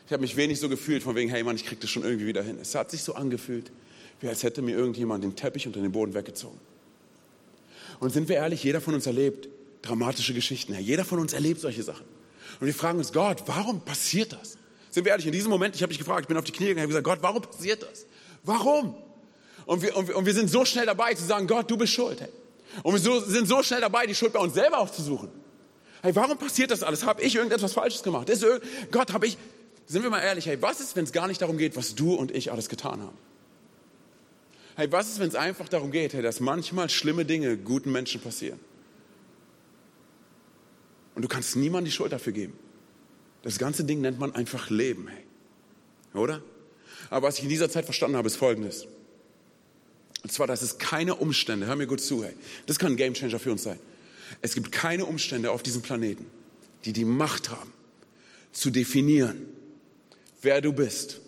Ich habe mich wenig so gefühlt von wegen, hey Mann, ich kriege das schon irgendwie wieder hin. Es hat sich so angefühlt, wie als hätte mir irgendjemand den Teppich unter den Boden weggezogen. Und sind wir ehrlich, jeder von uns erlebt dramatische Geschichten. Jeder von uns erlebt solche Sachen. Und wir fragen uns, Gott, warum passiert das? Sind wir ehrlich, in diesem Moment, ich habe mich gefragt, ich bin auf die Knie gegangen, habe gesagt, Gott, warum passiert das? Warum? Und wir, und, wir, und wir sind so schnell dabei zu sagen, Gott, du bist schuld. Hey. Und wir so, sind so schnell dabei, die Schuld bei uns selber aufzusuchen. Hey, warum passiert das alles? Habe ich irgendetwas Falsches gemacht? Ist Gott, habe ich... Sind wir mal ehrlich, hey, was ist, wenn es gar nicht darum geht, was du und ich alles getan haben? Hey, was ist, wenn es einfach darum geht, hey, dass manchmal schlimme Dinge guten Menschen passieren? Und du kannst niemandem die Schuld dafür geben. Das ganze Ding nennt man einfach Leben, hey. Oder? Aber was ich in dieser Zeit verstanden habe, ist Folgendes. Und zwar, dass es keine Umstände, hör mir gut zu, hey, das kann ein Gamechanger für uns sein. Es gibt keine Umstände auf diesem Planeten, die die Macht haben, zu definieren, wer du bist,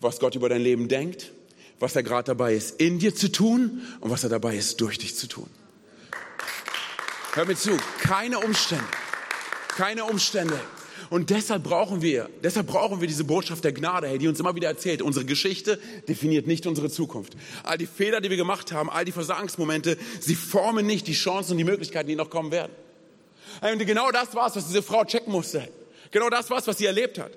was Gott über dein Leben denkt, was er gerade dabei ist, in dir zu tun und was er dabei ist, durch dich zu tun. Hör mir zu, keine Umstände, keine Umstände und deshalb brauchen wir, deshalb brauchen wir diese Botschaft der Gnade, die uns immer wieder erzählt, unsere Geschichte definiert nicht unsere Zukunft. All die Fehler, die wir gemacht haben, all die Versagensmomente, sie formen nicht die Chancen und die Möglichkeiten, die noch kommen werden. Und genau das war es, was diese Frau checken musste. Genau das war es, was sie erlebt hat.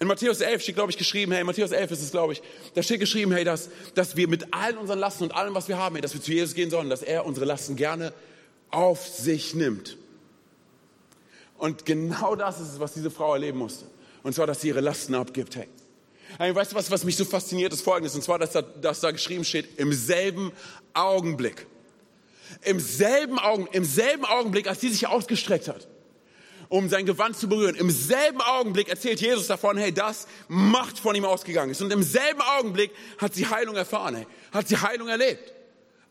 In Matthäus 11 steht, glaube ich, geschrieben, hey, Matthäus 11 ist es, glaube ich, da steht geschrieben, hey, dass, dass wir mit allen unseren Lasten und allem, was wir haben, hey, dass wir zu Jesus gehen sollen, dass er unsere Lasten gerne auf sich nimmt. Und genau das ist es, was diese Frau erleben musste. Und zwar, dass sie ihre Lasten abgibt. Hey. hey weißt du was, was mich so fasziniert, ist folgendes. Und zwar, dass da, dass da geschrieben steht, im selben Augenblick. Im selben, Augen, Im selben Augenblick, als sie sich ausgestreckt hat, um sein Gewand zu berühren, im selben Augenblick erzählt Jesus davon, hey, das Macht von ihm ausgegangen ist. Und im selben Augenblick hat sie Heilung erfahren, hey, hat sie Heilung erlebt.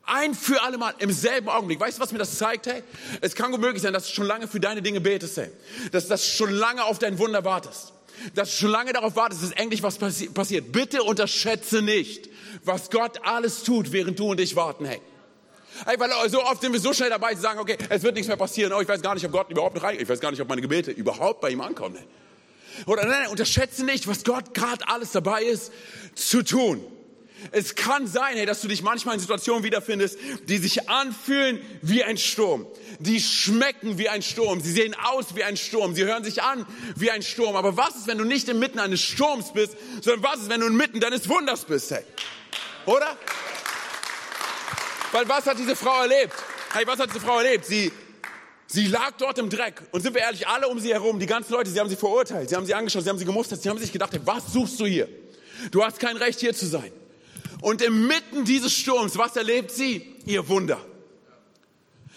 Ein für alle Mal, im selben Augenblick. Weißt du, was mir das zeigt, hey? Es kann gut möglich sein, dass du schon lange für deine Dinge betest, hey. Dass du schon lange auf dein Wunder wartest. Dass du schon lange darauf wartest, dass endlich was passi passiert. Bitte unterschätze nicht, was Gott alles tut, während du und ich warten, hey. Weil so oft sind wir so schnell dabei zu sagen, okay, es wird nichts mehr passieren. Oh, ich weiß gar nicht, ob Gott überhaupt noch rein, ich weiß gar nicht, ob meine Gebete überhaupt bei ihm ankommen. Oder nein, nein, unterschätze nicht, was Gott gerade alles dabei ist zu tun. Es kann sein, hey, dass du dich manchmal in Situationen wiederfindest, die sich anfühlen wie ein Sturm. Die schmecken wie ein Sturm. Sie sehen aus wie ein Sturm. Sie hören sich an wie ein Sturm. Aber was ist, wenn du nicht inmitten eines Sturms bist, sondern was ist, wenn du inmitten deines Wunders bist, hey? Oder? Weil was hat diese Frau erlebt? Hey, was hat diese Frau erlebt? Sie, sie lag dort im Dreck. Und sind wir ehrlich, alle um sie herum, die ganzen Leute, sie haben sie verurteilt. Sie haben sie angeschaut, sie haben sie gemustert. Sie haben sich gedacht, hey, was suchst du hier? Du hast kein Recht, hier zu sein. Und inmitten dieses Sturms, was erlebt sie? Ihr Wunder.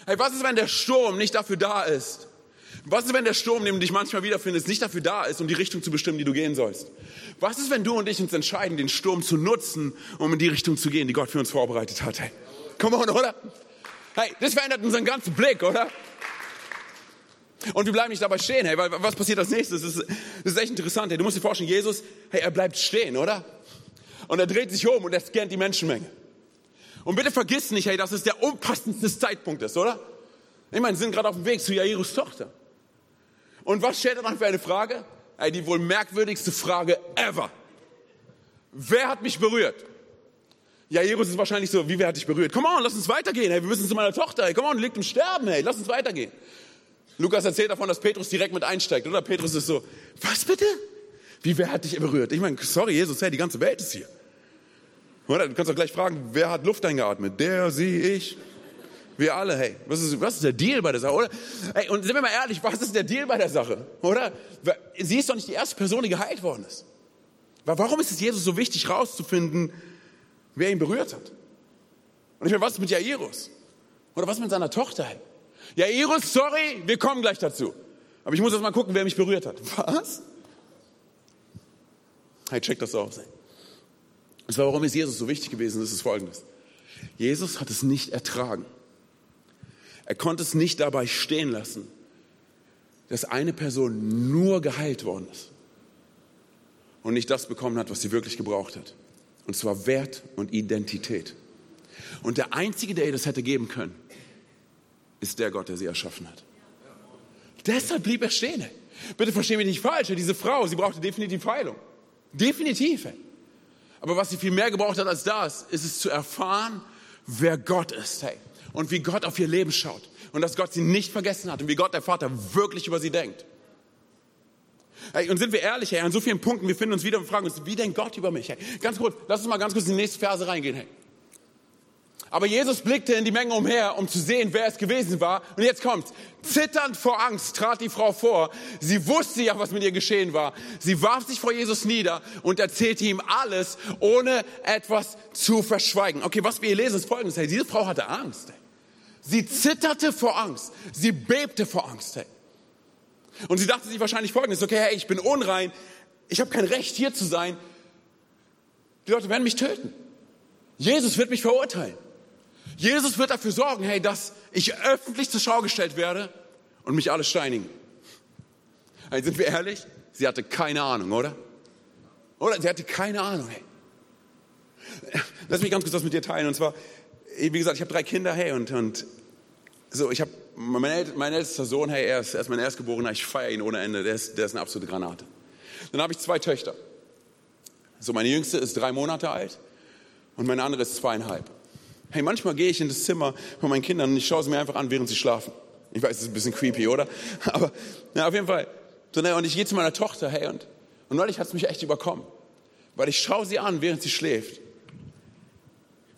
Hey, was ist, wenn der Sturm nicht dafür da ist? Was ist, wenn der Sturm, den du dich manchmal wiederfindest, nicht dafür da ist, um die Richtung zu bestimmen, die du gehen sollst? Was ist, wenn du und ich uns entscheiden, den Sturm zu nutzen, um in die Richtung zu gehen, die Gott für uns vorbereitet hat? Hey, come on, oder? Hey, das verändert unseren ganzen Blick, oder? Und wir bleiben nicht dabei stehen, hey, weil was passiert als nächstes? Das ist, das ist echt interessant. Hey, du musst dir vorstellen, Jesus, hey, er bleibt stehen, oder? Und er dreht sich um und er scannt die Menschenmenge. Und bitte vergiss nicht, hey, dass es der unpassendste Zeitpunkt ist, oder? Ich meine, sie sind gerade auf dem Weg zu Jairus Tochter. Und was stellt er dann für eine Frage? Hey, die wohl merkwürdigste Frage ever. Wer hat mich berührt? Jairus ist wahrscheinlich so, wie wer hat dich berührt? Komm on, lass uns weitergehen. Hey, wir müssen zu meiner Tochter. Hey, komm on, liegt im Sterben. Hey, lass uns weitergehen. Lukas erzählt davon, dass Petrus direkt mit einsteigt, oder? Petrus ist so, was bitte? Wie, wer hat dich berührt? Ich meine, sorry, Jesus, hey, die ganze Welt ist hier. Oder? Du kannst doch gleich fragen, wer hat Luft eingeatmet? Der, sie, ich. Wir alle, hey. Was ist, was ist der Deal bei der Sache, oder? Hey, und sind wir mal ehrlich, was ist der Deal bei der Sache, oder? Sie ist doch nicht die erste Person, die geheilt worden ist. Warum ist es Jesus so wichtig, rauszufinden, wer ihn berührt hat? Und ich meine, was ist mit Jairus? Oder was mit seiner Tochter? Jairus, sorry, wir kommen gleich dazu. Aber ich muss jetzt mal gucken, wer mich berührt hat. Was? Hey, check das aus. Und zwar, warum ist Jesus so wichtig gewesen? Das ist folgendes. Jesus hat es nicht ertragen. Er konnte es nicht dabei stehen lassen, dass eine Person nur geheilt worden ist und nicht das bekommen hat, was sie wirklich gebraucht hat. Und zwar Wert und Identität. Und der Einzige, der ihr das hätte geben können, ist der Gott, der sie erschaffen hat. Deshalb blieb er stehen. Bitte verstehen mich nicht falsch. Diese Frau, sie brauchte definitiv Heilung. Definitiv. Aber was sie viel mehr gebraucht hat als das, ist es zu erfahren, wer Gott ist, hey. Und wie Gott auf ihr Leben schaut. Und dass Gott sie nicht vergessen hat und wie Gott, der Vater, wirklich über sie denkt. Hey, und sind wir ehrlich, hey, an so vielen Punkten, wir finden uns wieder und fragen uns, wie denkt Gott über mich? Hey, ganz kurz, lass uns mal ganz kurz in die nächste Verse reingehen, hey. Aber Jesus blickte in die Menge umher, um zu sehen, wer es gewesen war. Und jetzt kommt's. Zitternd vor Angst trat die Frau vor. Sie wusste ja, was mit ihr geschehen war. Sie warf sich vor Jesus nieder und erzählte ihm alles, ohne etwas zu verschweigen. Okay, was wir hier lesen, ist folgendes. Hey, diese Frau hatte Angst. Sie zitterte vor Angst. Sie bebte vor Angst. Hey. Und sie dachte sich wahrscheinlich folgendes. Okay, hey, ich bin unrein. Ich habe kein Recht, hier zu sein. Die Leute werden mich töten. Jesus wird mich verurteilen. Jesus wird dafür sorgen, hey, dass ich öffentlich zur Schau gestellt werde und mich alle steinigen. Hey, sind wir ehrlich? Sie hatte keine Ahnung, oder? Oder? Sie hatte keine Ahnung, hey. Lass mich ganz kurz was mit dir teilen. Und zwar, wie gesagt, ich habe drei Kinder, hey, und, und so, ich habe, mein, mein ältester Sohn, hey, er ist, er ist mein Erstgeborener, ich feiere ihn ohne Ende, der ist, der ist eine absolute Granate. Dann habe ich zwei Töchter. So, meine jüngste ist drei Monate alt und meine andere ist zweieinhalb. Hey, manchmal gehe ich in das Zimmer von meinen Kindern und ich schaue sie mir einfach an, während sie schlafen. Ich weiß, das ist ein bisschen creepy, oder? (laughs) Aber ja, auf jeden Fall. So, ne, und ich gehe zu meiner Tochter, hey, und, und neulich hat es mich echt überkommen. Weil ich schaue sie an, während sie schläft.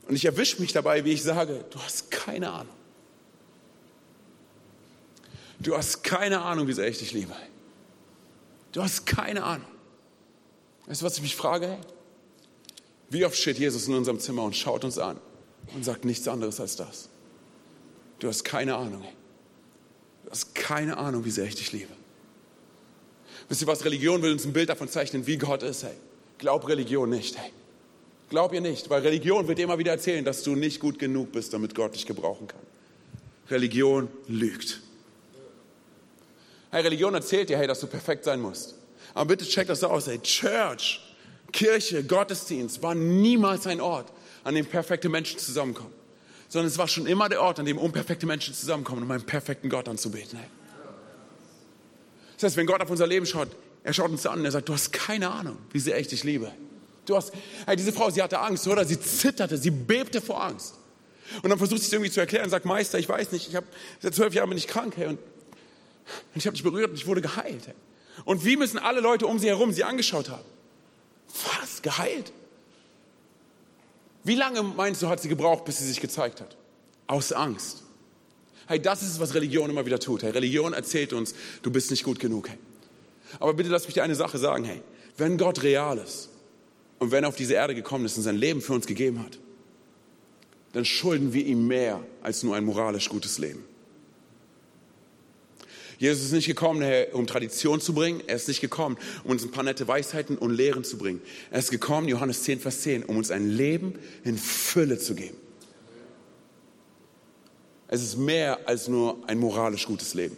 Und ich erwische mich dabei, wie ich sage, du hast keine Ahnung. Du hast keine Ahnung, wie sehr ich dich liebe. Du hast keine Ahnung. Weißt du, was ich mich frage? Wie oft steht Jesus in unserem Zimmer und schaut uns an? und sagt nichts anderes als das. Du hast keine Ahnung. Du hast keine Ahnung, wie sehr ich dich liebe. Wisst ihr was? Religion will uns ein Bild davon zeichnen, wie Gott ist. Hey. Glaub Religion nicht. Hey. Glaub ihr nicht, weil Religion wird dir immer wieder erzählen, dass du nicht gut genug bist, damit Gott dich gebrauchen kann. Religion lügt. Hey, Religion erzählt dir, hey, dass du perfekt sein musst. Aber bitte check das aus. Hey, Church, Kirche, Gottesdienst war niemals ein Ort, an dem perfekte Menschen zusammenkommen. Sondern es war schon immer der Ort, an dem unperfekte Menschen zusammenkommen, um einen perfekten Gott anzubeten. Hey. Das heißt, wenn Gott auf unser Leben schaut, er schaut uns an und er sagt, du hast keine Ahnung, wie sehr ich dich liebe. Du hast, hey, diese Frau, sie hatte Angst, oder? Sie zitterte, sie bebte vor Angst. Und dann versucht sie es irgendwie zu erklären und sagt, Meister, ich weiß nicht, ich habe seit zwölf Jahren bin ich krank, hey, und, und ich habe dich berührt und ich wurde geheilt. Und wie müssen alle Leute um sie herum sie angeschaut haben? Was? Geheilt? Wie lange meinst du, hat sie gebraucht, bis sie sich gezeigt hat? Aus Angst. Hey, das ist es, was Religion immer wieder tut. Hey, Religion erzählt uns, du bist nicht gut genug. Hey. Aber bitte lass mich dir eine Sache sagen. Hey, wenn Gott real ist und wenn er auf diese Erde gekommen ist und sein Leben für uns gegeben hat, dann schulden wir ihm mehr als nur ein moralisch gutes Leben. Jesus ist nicht gekommen, um Tradition zu bringen. Er ist nicht gekommen, um uns ein paar nette Weisheiten und Lehren zu bringen. Er ist gekommen, Johannes 10, Vers 10, um uns ein Leben in Fülle zu geben. Es ist mehr als nur ein moralisch gutes Leben.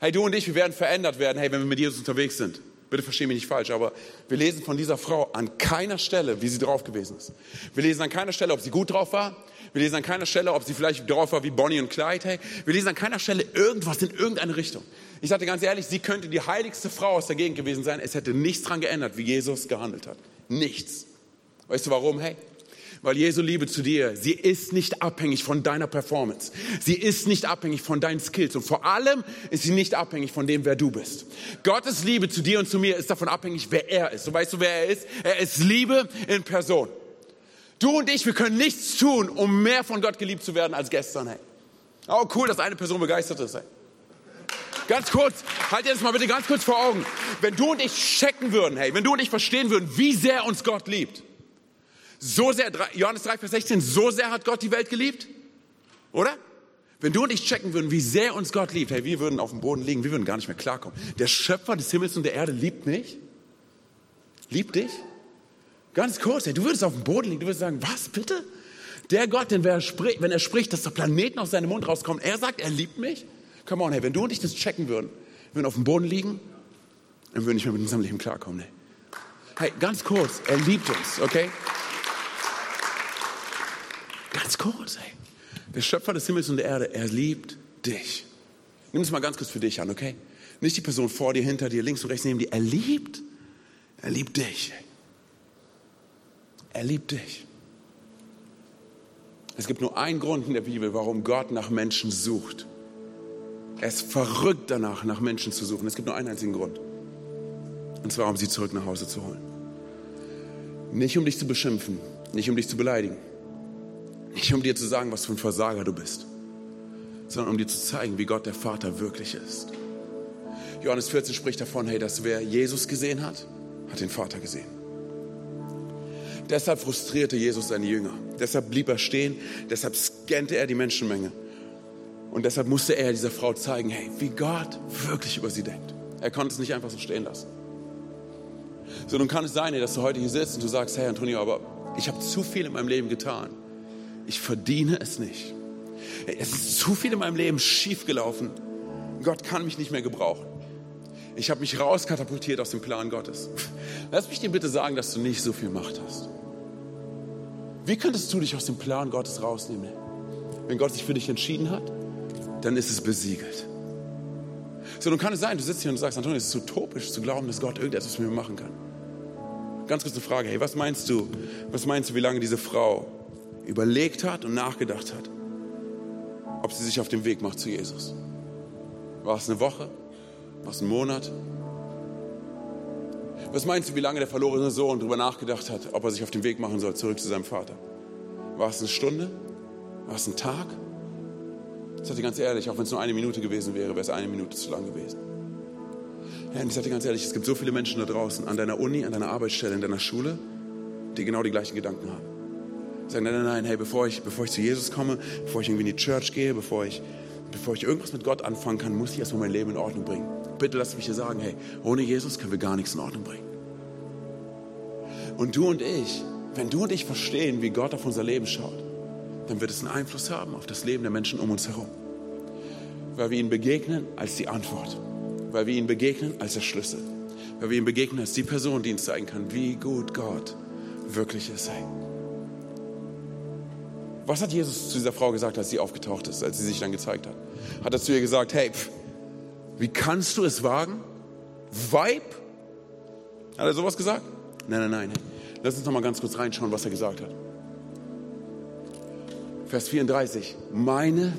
Hey, du und ich, wir werden verändert werden, hey, wenn wir mit Jesus unterwegs sind. Bitte verstehe mich nicht falsch, aber wir lesen von dieser Frau an keiner Stelle, wie sie drauf gewesen ist. Wir lesen an keiner Stelle, ob sie gut drauf war. Wir lesen an keiner Stelle, ob sie vielleicht drauf war wie Bonnie und Clyde. Hey. Wir lesen an keiner Stelle irgendwas in irgendeine Richtung. Ich sagte ganz ehrlich, sie könnte die heiligste Frau aus der Gegend gewesen sein. Es hätte nichts daran geändert, wie Jesus gehandelt hat. Nichts. Weißt du warum? Hey, weil Jesu Liebe zu dir, sie ist nicht abhängig von deiner Performance. Sie ist nicht abhängig von deinen Skills. Und vor allem ist sie nicht abhängig von dem, wer du bist. Gottes Liebe zu dir und zu mir ist davon abhängig, wer er ist. Und weißt du, wer er ist? Er ist Liebe in Person. Du und ich, wir können nichts tun, um mehr von Gott geliebt zu werden als gestern. Hey. Oh, cool, dass eine Person begeistert ist. Hey. Ganz kurz, halt dir das mal bitte ganz kurz vor Augen. Wenn du und ich checken würden, hey, wenn du und ich verstehen würden, wie sehr uns Gott liebt, so sehr, Johannes 3, Vers 16, so sehr hat Gott die Welt geliebt? Oder? Wenn du und ich checken würden, wie sehr uns Gott liebt, hey, wir würden auf dem Boden liegen, wir würden gar nicht mehr klarkommen. Der Schöpfer des Himmels und der Erde liebt mich? Liebt dich? Ganz kurz, hey, du würdest auf dem Boden liegen, du würdest sagen, was bitte? Der Gott, den wer spricht, wenn er spricht, dass der Planeten aus seinem Mund rauskommen, er sagt, er liebt mich? Come on, hey, wenn du und ich das checken würden, wir würden auf dem Boden liegen, dann würden nicht mehr mit unserem Leben klarkommen. Hey. hey, ganz kurz, er liebt uns, okay? Ganz kurz, ey. Der Schöpfer des Himmels und der Erde, er liebt dich. Nimm es mal ganz kurz für dich an, okay? Nicht die Person vor dir, hinter dir, links und rechts neben dir. Er liebt, er liebt dich. Er liebt dich. Es gibt nur einen Grund in der Bibel, warum Gott nach Menschen sucht. Er ist verrückt danach, nach Menschen zu suchen. Es gibt nur einen einzigen Grund. Und zwar, um sie zurück nach Hause zu holen. Nicht um dich zu beschimpfen, nicht um dich zu beleidigen, nicht um dir zu sagen, was für ein Versager du bist, sondern um dir zu zeigen, wie Gott der Vater wirklich ist. Johannes 14 spricht davon, hey, dass wer Jesus gesehen hat, hat den Vater gesehen. Deshalb frustrierte Jesus seine Jünger. Deshalb blieb er stehen. Deshalb scannte er die Menschenmenge. Und deshalb musste er dieser Frau zeigen, hey, wie Gott wirklich über sie denkt. Er konnte es nicht einfach so stehen lassen. So, nun kann es sein, dass du heute hier sitzt und du sagst, hey Antonio, aber ich habe zu viel in meinem Leben getan ich verdiene es nicht. Es ist zu viel in meinem Leben schiefgelaufen. Gott kann mich nicht mehr gebrauchen. Ich habe mich rauskatapultiert aus dem Plan Gottes. Lass mich dir bitte sagen, dass du nicht so viel Macht hast. Wie könntest du dich aus dem Plan Gottes rausnehmen? Wenn Gott sich für dich entschieden hat, dann ist es besiegelt. So, nun kann es sein, du sitzt hier und sagst, Antonio, es ist utopisch zu glauben, dass Gott irgendetwas mit mir machen kann. Ganz kurz eine Frage, hey, was meinst du, was meinst du, wie lange diese Frau überlegt hat und nachgedacht hat, ob sie sich auf den Weg macht zu Jesus. War es eine Woche? War es ein Monat? Was meinst du, wie lange der verlorene Sohn darüber nachgedacht hat, ob er sich auf den Weg machen soll, zurück zu seinem Vater? War es eine Stunde? War es ein Tag? Ich sage dir ganz ehrlich, auch wenn es nur eine Minute gewesen wäre, wäre es eine Minute zu lang gewesen. Ja, und ich sage dir ganz ehrlich, es gibt so viele Menschen da draußen, an deiner Uni, an deiner Arbeitsstelle, in deiner Schule, die genau die gleichen Gedanken haben. Sagen, nein, nein, nein, hey, bevor ich, bevor ich zu Jesus komme, bevor ich irgendwie in die Church gehe, bevor ich, bevor ich irgendwas mit Gott anfangen kann, muss ich erstmal mein Leben in Ordnung bringen. Bitte lass mich dir sagen, hey, ohne Jesus können wir gar nichts in Ordnung bringen. Und du und ich, wenn du und ich verstehen, wie Gott auf unser Leben schaut, dann wird es einen Einfluss haben auf das Leben der Menschen um uns herum. Weil wir ihnen begegnen als die Antwort. Weil wir ihnen begegnen als der Schlüssel. Weil wir ihnen begegnen als die Person, die uns zeigen kann, wie gut Gott wirklich ist. Hey. Was hat Jesus zu dieser Frau gesagt, als sie aufgetaucht ist, als sie sich dann gezeigt hat? Hat er zu ihr gesagt, hey, pff, wie kannst du es wagen? Weib? Hat er sowas gesagt? Nein, nein, nein. Lass uns noch mal ganz kurz reinschauen, was er gesagt hat. Vers 34. Meine,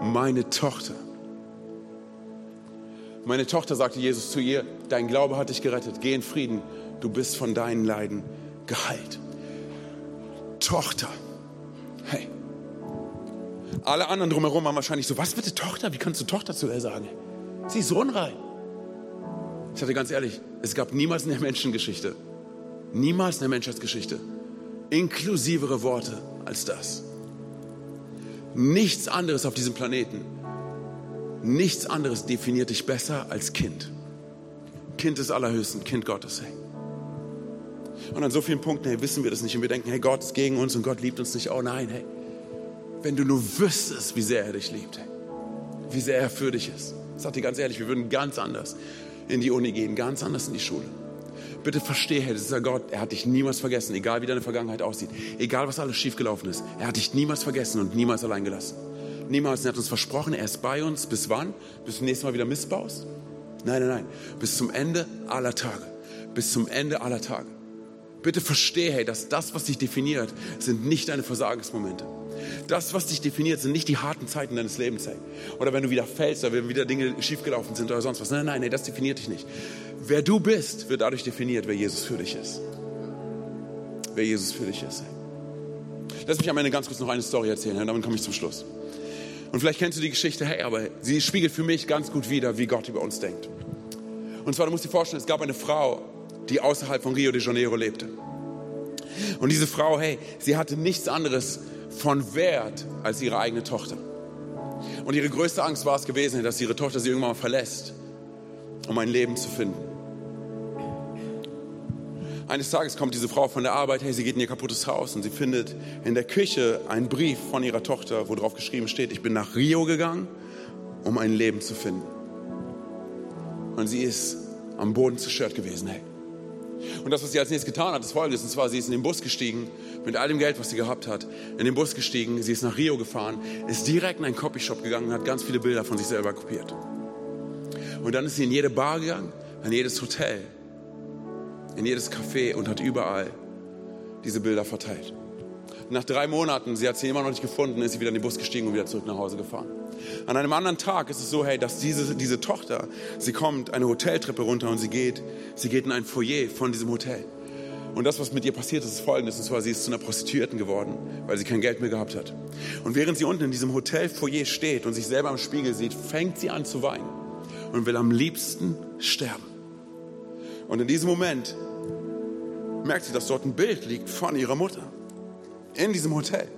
meine Tochter. Meine Tochter sagte Jesus zu ihr, dein Glaube hat dich gerettet. Geh in Frieden. Du bist von deinen Leiden geheilt. Tochter. Hey. Alle anderen drumherum waren wahrscheinlich so, was bitte Tochter? Wie kannst du Tochter zu ihr sagen? Sie ist unrein. Ich hatte ganz ehrlich, es gab niemals in der Menschengeschichte, niemals in der Menschheitsgeschichte, inklusivere Worte als das. Nichts anderes auf diesem Planeten, nichts anderes definiert dich besser als Kind. Kind des Allerhöchsten, Kind Gottes. Hey. Und an so vielen Punkten hey, wissen wir das nicht und wir denken, hey, Gott ist gegen uns und Gott liebt uns nicht. Oh nein, hey. Wenn du nur wüsstest, wie sehr er dich liebt, hey. wie sehr er für dich ist. Ich sag dir ganz ehrlich, wir würden ganz anders in die Uni gehen, ganz anders in die Schule. Bitte verstehe, Herr, das ist der Gott, er hat dich niemals vergessen, egal wie deine Vergangenheit aussieht, egal was alles schiefgelaufen ist. Er hat dich niemals vergessen und niemals allein gelassen. Niemals. Er hat uns versprochen, er ist bei uns. Bis wann? Bis du nächstes Mal wieder missbaust? Nein, nein, nein. Bis zum Ende aller Tage. Bis zum Ende aller Tage. Bitte verstehe, hey, dass das, was dich definiert, sind nicht deine Versagensmomente. Das, was dich definiert, sind nicht die harten Zeiten deines Lebens. Hey. Oder wenn du wieder fällst oder wenn wieder Dinge schiefgelaufen sind oder sonst was. Nein, nein, nein, das definiert dich nicht. Wer du bist, wird dadurch definiert, wer Jesus für dich ist. Wer Jesus für dich ist. Hey. Lass mich am Ende ganz kurz noch eine Story erzählen, hey, damit komme ich zum Schluss. Und vielleicht kennst du die Geschichte, hey, aber sie spiegelt für mich ganz gut wider, wie Gott über uns denkt. Und zwar, du musst dir vorstellen, es gab eine Frau, die außerhalb von Rio de Janeiro lebte. Und diese Frau, hey, sie hatte nichts anderes von Wert als ihre eigene Tochter. Und ihre größte Angst war es gewesen, dass ihre Tochter sie irgendwann mal verlässt, um ein Leben zu finden. Eines Tages kommt diese Frau von der Arbeit, hey, sie geht in ihr kaputtes Haus und sie findet in der Küche einen Brief von ihrer Tochter, wo drauf geschrieben steht, ich bin nach Rio gegangen, um ein Leben zu finden. Und sie ist am Boden zerstört gewesen, hey. Und das, was sie als nächstes getan hat, ist folgendes. Und zwar, sie ist in den Bus gestiegen, mit all dem Geld, was sie gehabt hat, in den Bus gestiegen, sie ist nach Rio gefahren, ist direkt in einen Copyshop gegangen und hat ganz viele Bilder von sich selber kopiert. Und dann ist sie in jede Bar gegangen, in jedes Hotel, in jedes Café und hat überall diese Bilder verteilt. Nach drei Monaten, sie hat sie immer noch nicht gefunden, ist sie wieder in den Bus gestiegen und wieder zurück nach Hause gefahren. An einem anderen Tag ist es so, hey, dass diese, diese Tochter, sie kommt eine Hoteltreppe runter und sie geht, sie geht in ein Foyer von diesem Hotel. Und das, was mit ihr passiert ist, ist folgendes. Und zwar, sie ist zu einer Prostituierten geworden, weil sie kein Geld mehr gehabt hat. Und während sie unten in diesem Hotelfoyer steht und sich selber am Spiegel sieht, fängt sie an zu weinen und will am liebsten sterben. Und in diesem Moment merkt sie, dass dort ein Bild liegt von ihrer Mutter in diesem Hotel.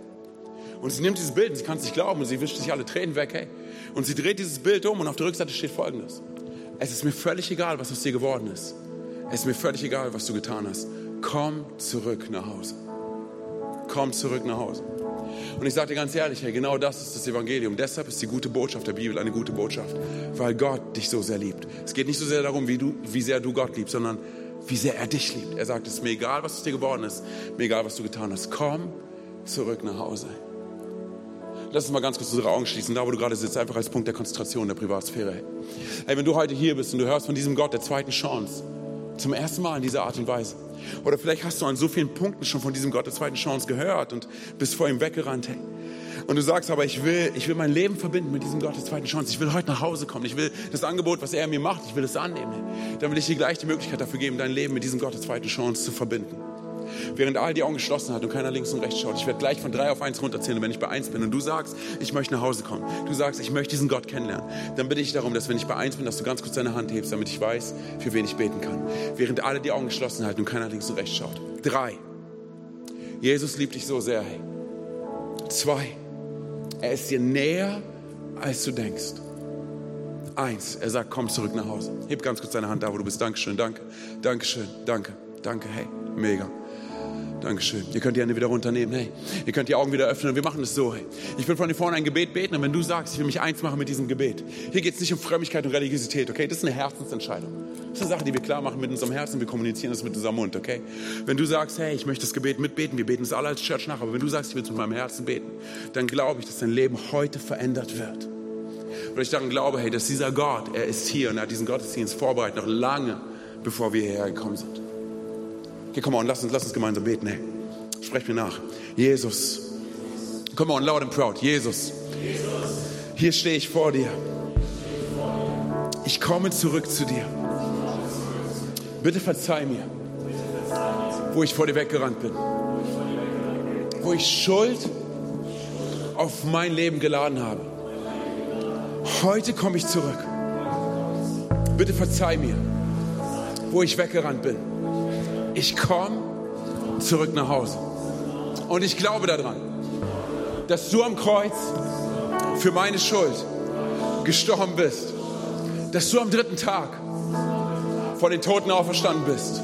Und sie nimmt dieses Bild und sie kann es nicht glauben und sie wischt sich alle Tränen weg. Hey. Und sie dreht dieses Bild um und auf der Rückseite steht folgendes. Es ist mir völlig egal, was aus dir geworden ist. Es ist mir völlig egal, was du getan hast. Komm zurück nach Hause. Komm zurück nach Hause. Und ich sage dir ganz ehrlich, hey, genau das ist das Evangelium. Deshalb ist die gute Botschaft der Bibel eine gute Botschaft, weil Gott dich so sehr liebt. Es geht nicht so sehr darum, wie, du, wie sehr du Gott liebst, sondern wie sehr er dich liebt. Er sagt, es ist mir egal, was aus dir geworden ist, mir egal, was du getan hast. Komm zurück nach Hause. Lass uns mal ganz kurz unsere Augen schließen, da wo du gerade sitzt, einfach als Punkt der Konzentration der Privatsphäre. Hey, wenn du heute hier bist und du hörst von diesem Gott der zweiten Chance, zum ersten Mal in dieser Art und Weise. Oder vielleicht hast du an so vielen Punkten schon von diesem Gott der zweiten Chance gehört und bist vor ihm weggerannt. Hey. Und du sagst aber, ich will, ich will mein Leben verbinden mit diesem Gott der zweiten Chance. Ich will heute nach Hause kommen. Ich will das Angebot, was er mir macht, ich will es annehmen. Dann will ich dir gleich die Möglichkeit dafür geben, dein Leben mit diesem Gott der zweiten Chance zu verbinden während all die Augen geschlossen hat und keiner links und rechts schaut. Ich werde gleich von drei auf eins runterzählen, wenn ich bei eins bin und du sagst, ich möchte nach Hause kommen, du sagst, ich möchte diesen Gott kennenlernen, dann bitte ich darum, dass wenn ich bei eins bin, dass du ganz kurz deine Hand hebst, damit ich weiß, für wen ich beten kann. Während alle die Augen geschlossen halten und keiner links und rechts schaut. Drei. Jesus liebt dich so sehr. Hey. Zwei, er ist dir näher, als du denkst. Eins, er sagt, komm zurück nach Hause. Heb ganz kurz deine Hand da, wo du bist. Dankeschön, danke, Dankeschön, danke, danke, hey, mega. Dankeschön. Ihr könnt die Hände wieder runternehmen. Hey, ihr könnt die Augen wieder öffnen. Wir machen es so. Hey. Ich will von dir vorne ein Gebet beten und wenn du sagst, ich will mich eins machen mit diesem Gebet. Hier geht es nicht um Frömmigkeit und Religiosität, okay? Das ist eine Herzensentscheidung. Das ist eine Sache, die wir klar machen mit unserem Herzen. Wir kommunizieren das mit unserem Mund, okay? Wenn du sagst, hey, ich möchte das Gebet mitbeten, wir beten es alle als Church nach, aber wenn du sagst, ich will es mit meinem Herzen beten, dann glaube ich, dass dein Leben heute verändert wird. Weil ich daran glaube, hey, dass dieser Gott, er ist hier und er hat diesen Gottesdienst vorbereitet, noch lange bevor wir hierher gekommen sind. Okay, komm on, lass uns, lass uns gemeinsam beten, hey. Sprech mir nach. Jesus. Come on, loud and proud. Jesus. Hier stehe ich vor dir. Ich komme zurück zu dir. Bitte verzeih mir, wo ich vor dir weggerannt bin. Wo ich Schuld auf mein Leben geladen habe. Heute komme ich zurück. Bitte verzeih mir, wo ich weggerannt bin. Ich komme zurück nach Hause. Und ich glaube daran, dass du am Kreuz für meine Schuld gestorben bist. Dass du am dritten Tag von den Toten auferstanden bist.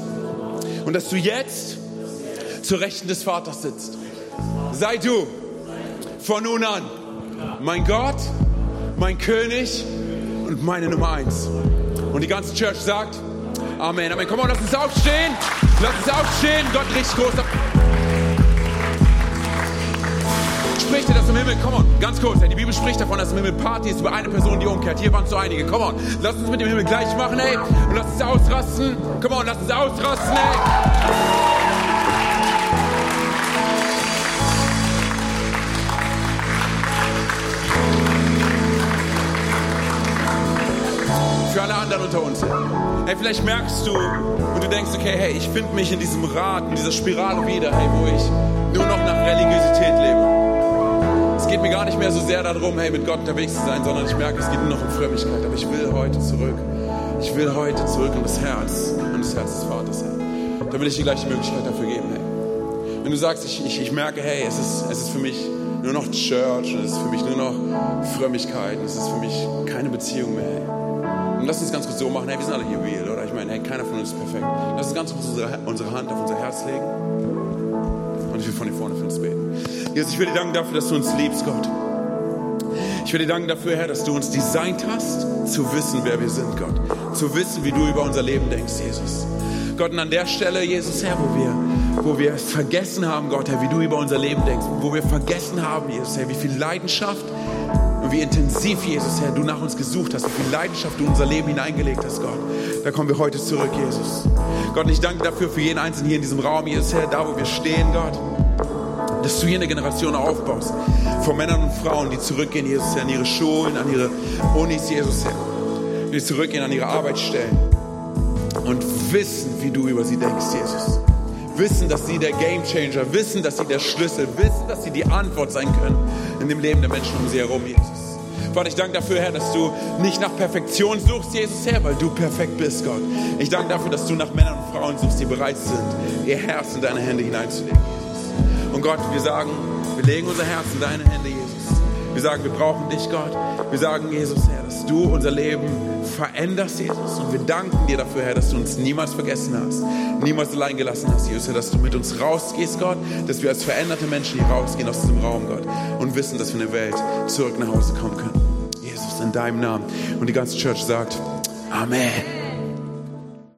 Und dass du jetzt zur Rechten des Vaters sitzt. Sei du von nun an mein Gott, mein König und meine Nummer eins. Und die ganze Church sagt, Amen. Amen. Komm on, lass uns aufstehen. Lass uns aufstehen. Gott richtig groß. Spricht dir das im Himmel? Komm on, ganz kurz. Die Bibel spricht davon, dass im Himmel Party ist über eine Person, die umkehrt. Hier waren es so einige. Komm on, lass uns mit dem Himmel gleich machen, ey. Und lass uns ausrasten. Komm on, lass uns ausrasten, ey. Für alle anderen unter uns. Hey, vielleicht merkst du und du denkst, okay, hey, ich finde mich in diesem Rad, in dieser Spirale wieder, hey, wo ich nur noch nach Religiosität lebe. Es geht mir gar nicht mehr so sehr darum, hey, mit Gott unterwegs zu sein, sondern ich merke, es geht nur noch um Frömmigkeit. Aber ich will heute zurück. Ich will heute zurück in das Herz, in das Herz des Vaters, hey. Da will ich dir gleich die Möglichkeit dafür geben, hey. Wenn du sagst, ich, ich, ich merke, hey, es ist, es ist für mich nur noch Church und es ist für mich nur noch Frömmigkeit und es ist für mich keine Beziehung mehr, hey. Und lass uns ganz kurz so machen, hey, wir sind alle hier real, oder? Ich meine, hey, keiner von uns ist perfekt. Lass uns ganz kurz unsere, unsere Hand auf unser Herz legen. Und ich will von dir vorne für uns beten. Jesus, ich will dir danken dafür, dass du uns liebst, Gott. Ich will dir danken dafür, Herr, dass du uns designt hast, zu wissen, wer wir sind, Gott. Zu wissen, wie du über unser Leben denkst, Jesus. Gott, und an der Stelle, Jesus, Herr, wo wir, wo wir vergessen haben, Gott, Herr, wie du über unser Leben denkst, wo wir vergessen haben, Jesus, Herr, wie viel Leidenschaft und wie intensiv, Jesus, Herr, du nach uns gesucht hast, wie viel Leidenschaft du in unser Leben hineingelegt hast, Gott. Da kommen wir heute zurück, Jesus. Gott, ich danke dafür für jeden Einzelnen hier in diesem Raum, Jesus, Herr, da wo wir stehen, Gott dass du hier eine Generation aufbaust von Männern und Frauen, die zurückgehen, Jesus, Herr, an ihre Schulen, an ihre Unis, Jesus, Herr, die zurückgehen an ihre Arbeitsstellen und wissen, wie du über sie denkst, Jesus. Wissen, dass sie der Gamechanger, wissen, dass sie der Schlüssel, wissen, dass sie die Antwort sein können in dem Leben der Menschen um sie herum, Jesus. Vater, ich danke dafür, Herr, dass du nicht nach Perfektion suchst, Jesus, Herr, weil du perfekt bist, Gott. Ich danke dafür, dass du nach Männern und Frauen suchst, die bereit sind, ihr Herz in deine Hände hineinzulegen, Jesus. Und Gott, wir sagen, wir legen unser Herz in deine Hände, Jesus. Wir sagen, wir brauchen dich, Gott. Wir sagen, Jesus, Herr, dass du unser Leben veränderst, Jesus. Und wir danken dir dafür, Herr, dass du uns niemals vergessen hast, niemals allein gelassen hast, Jesus, Herr, dass du mit uns rausgehst, Gott, dass wir als veränderte Menschen hier rausgehen aus diesem Raum, Gott, und wissen, dass wir in der Welt zurück nach Hause kommen können. In deinem Namen. Und die ganze Church sagt, Amen.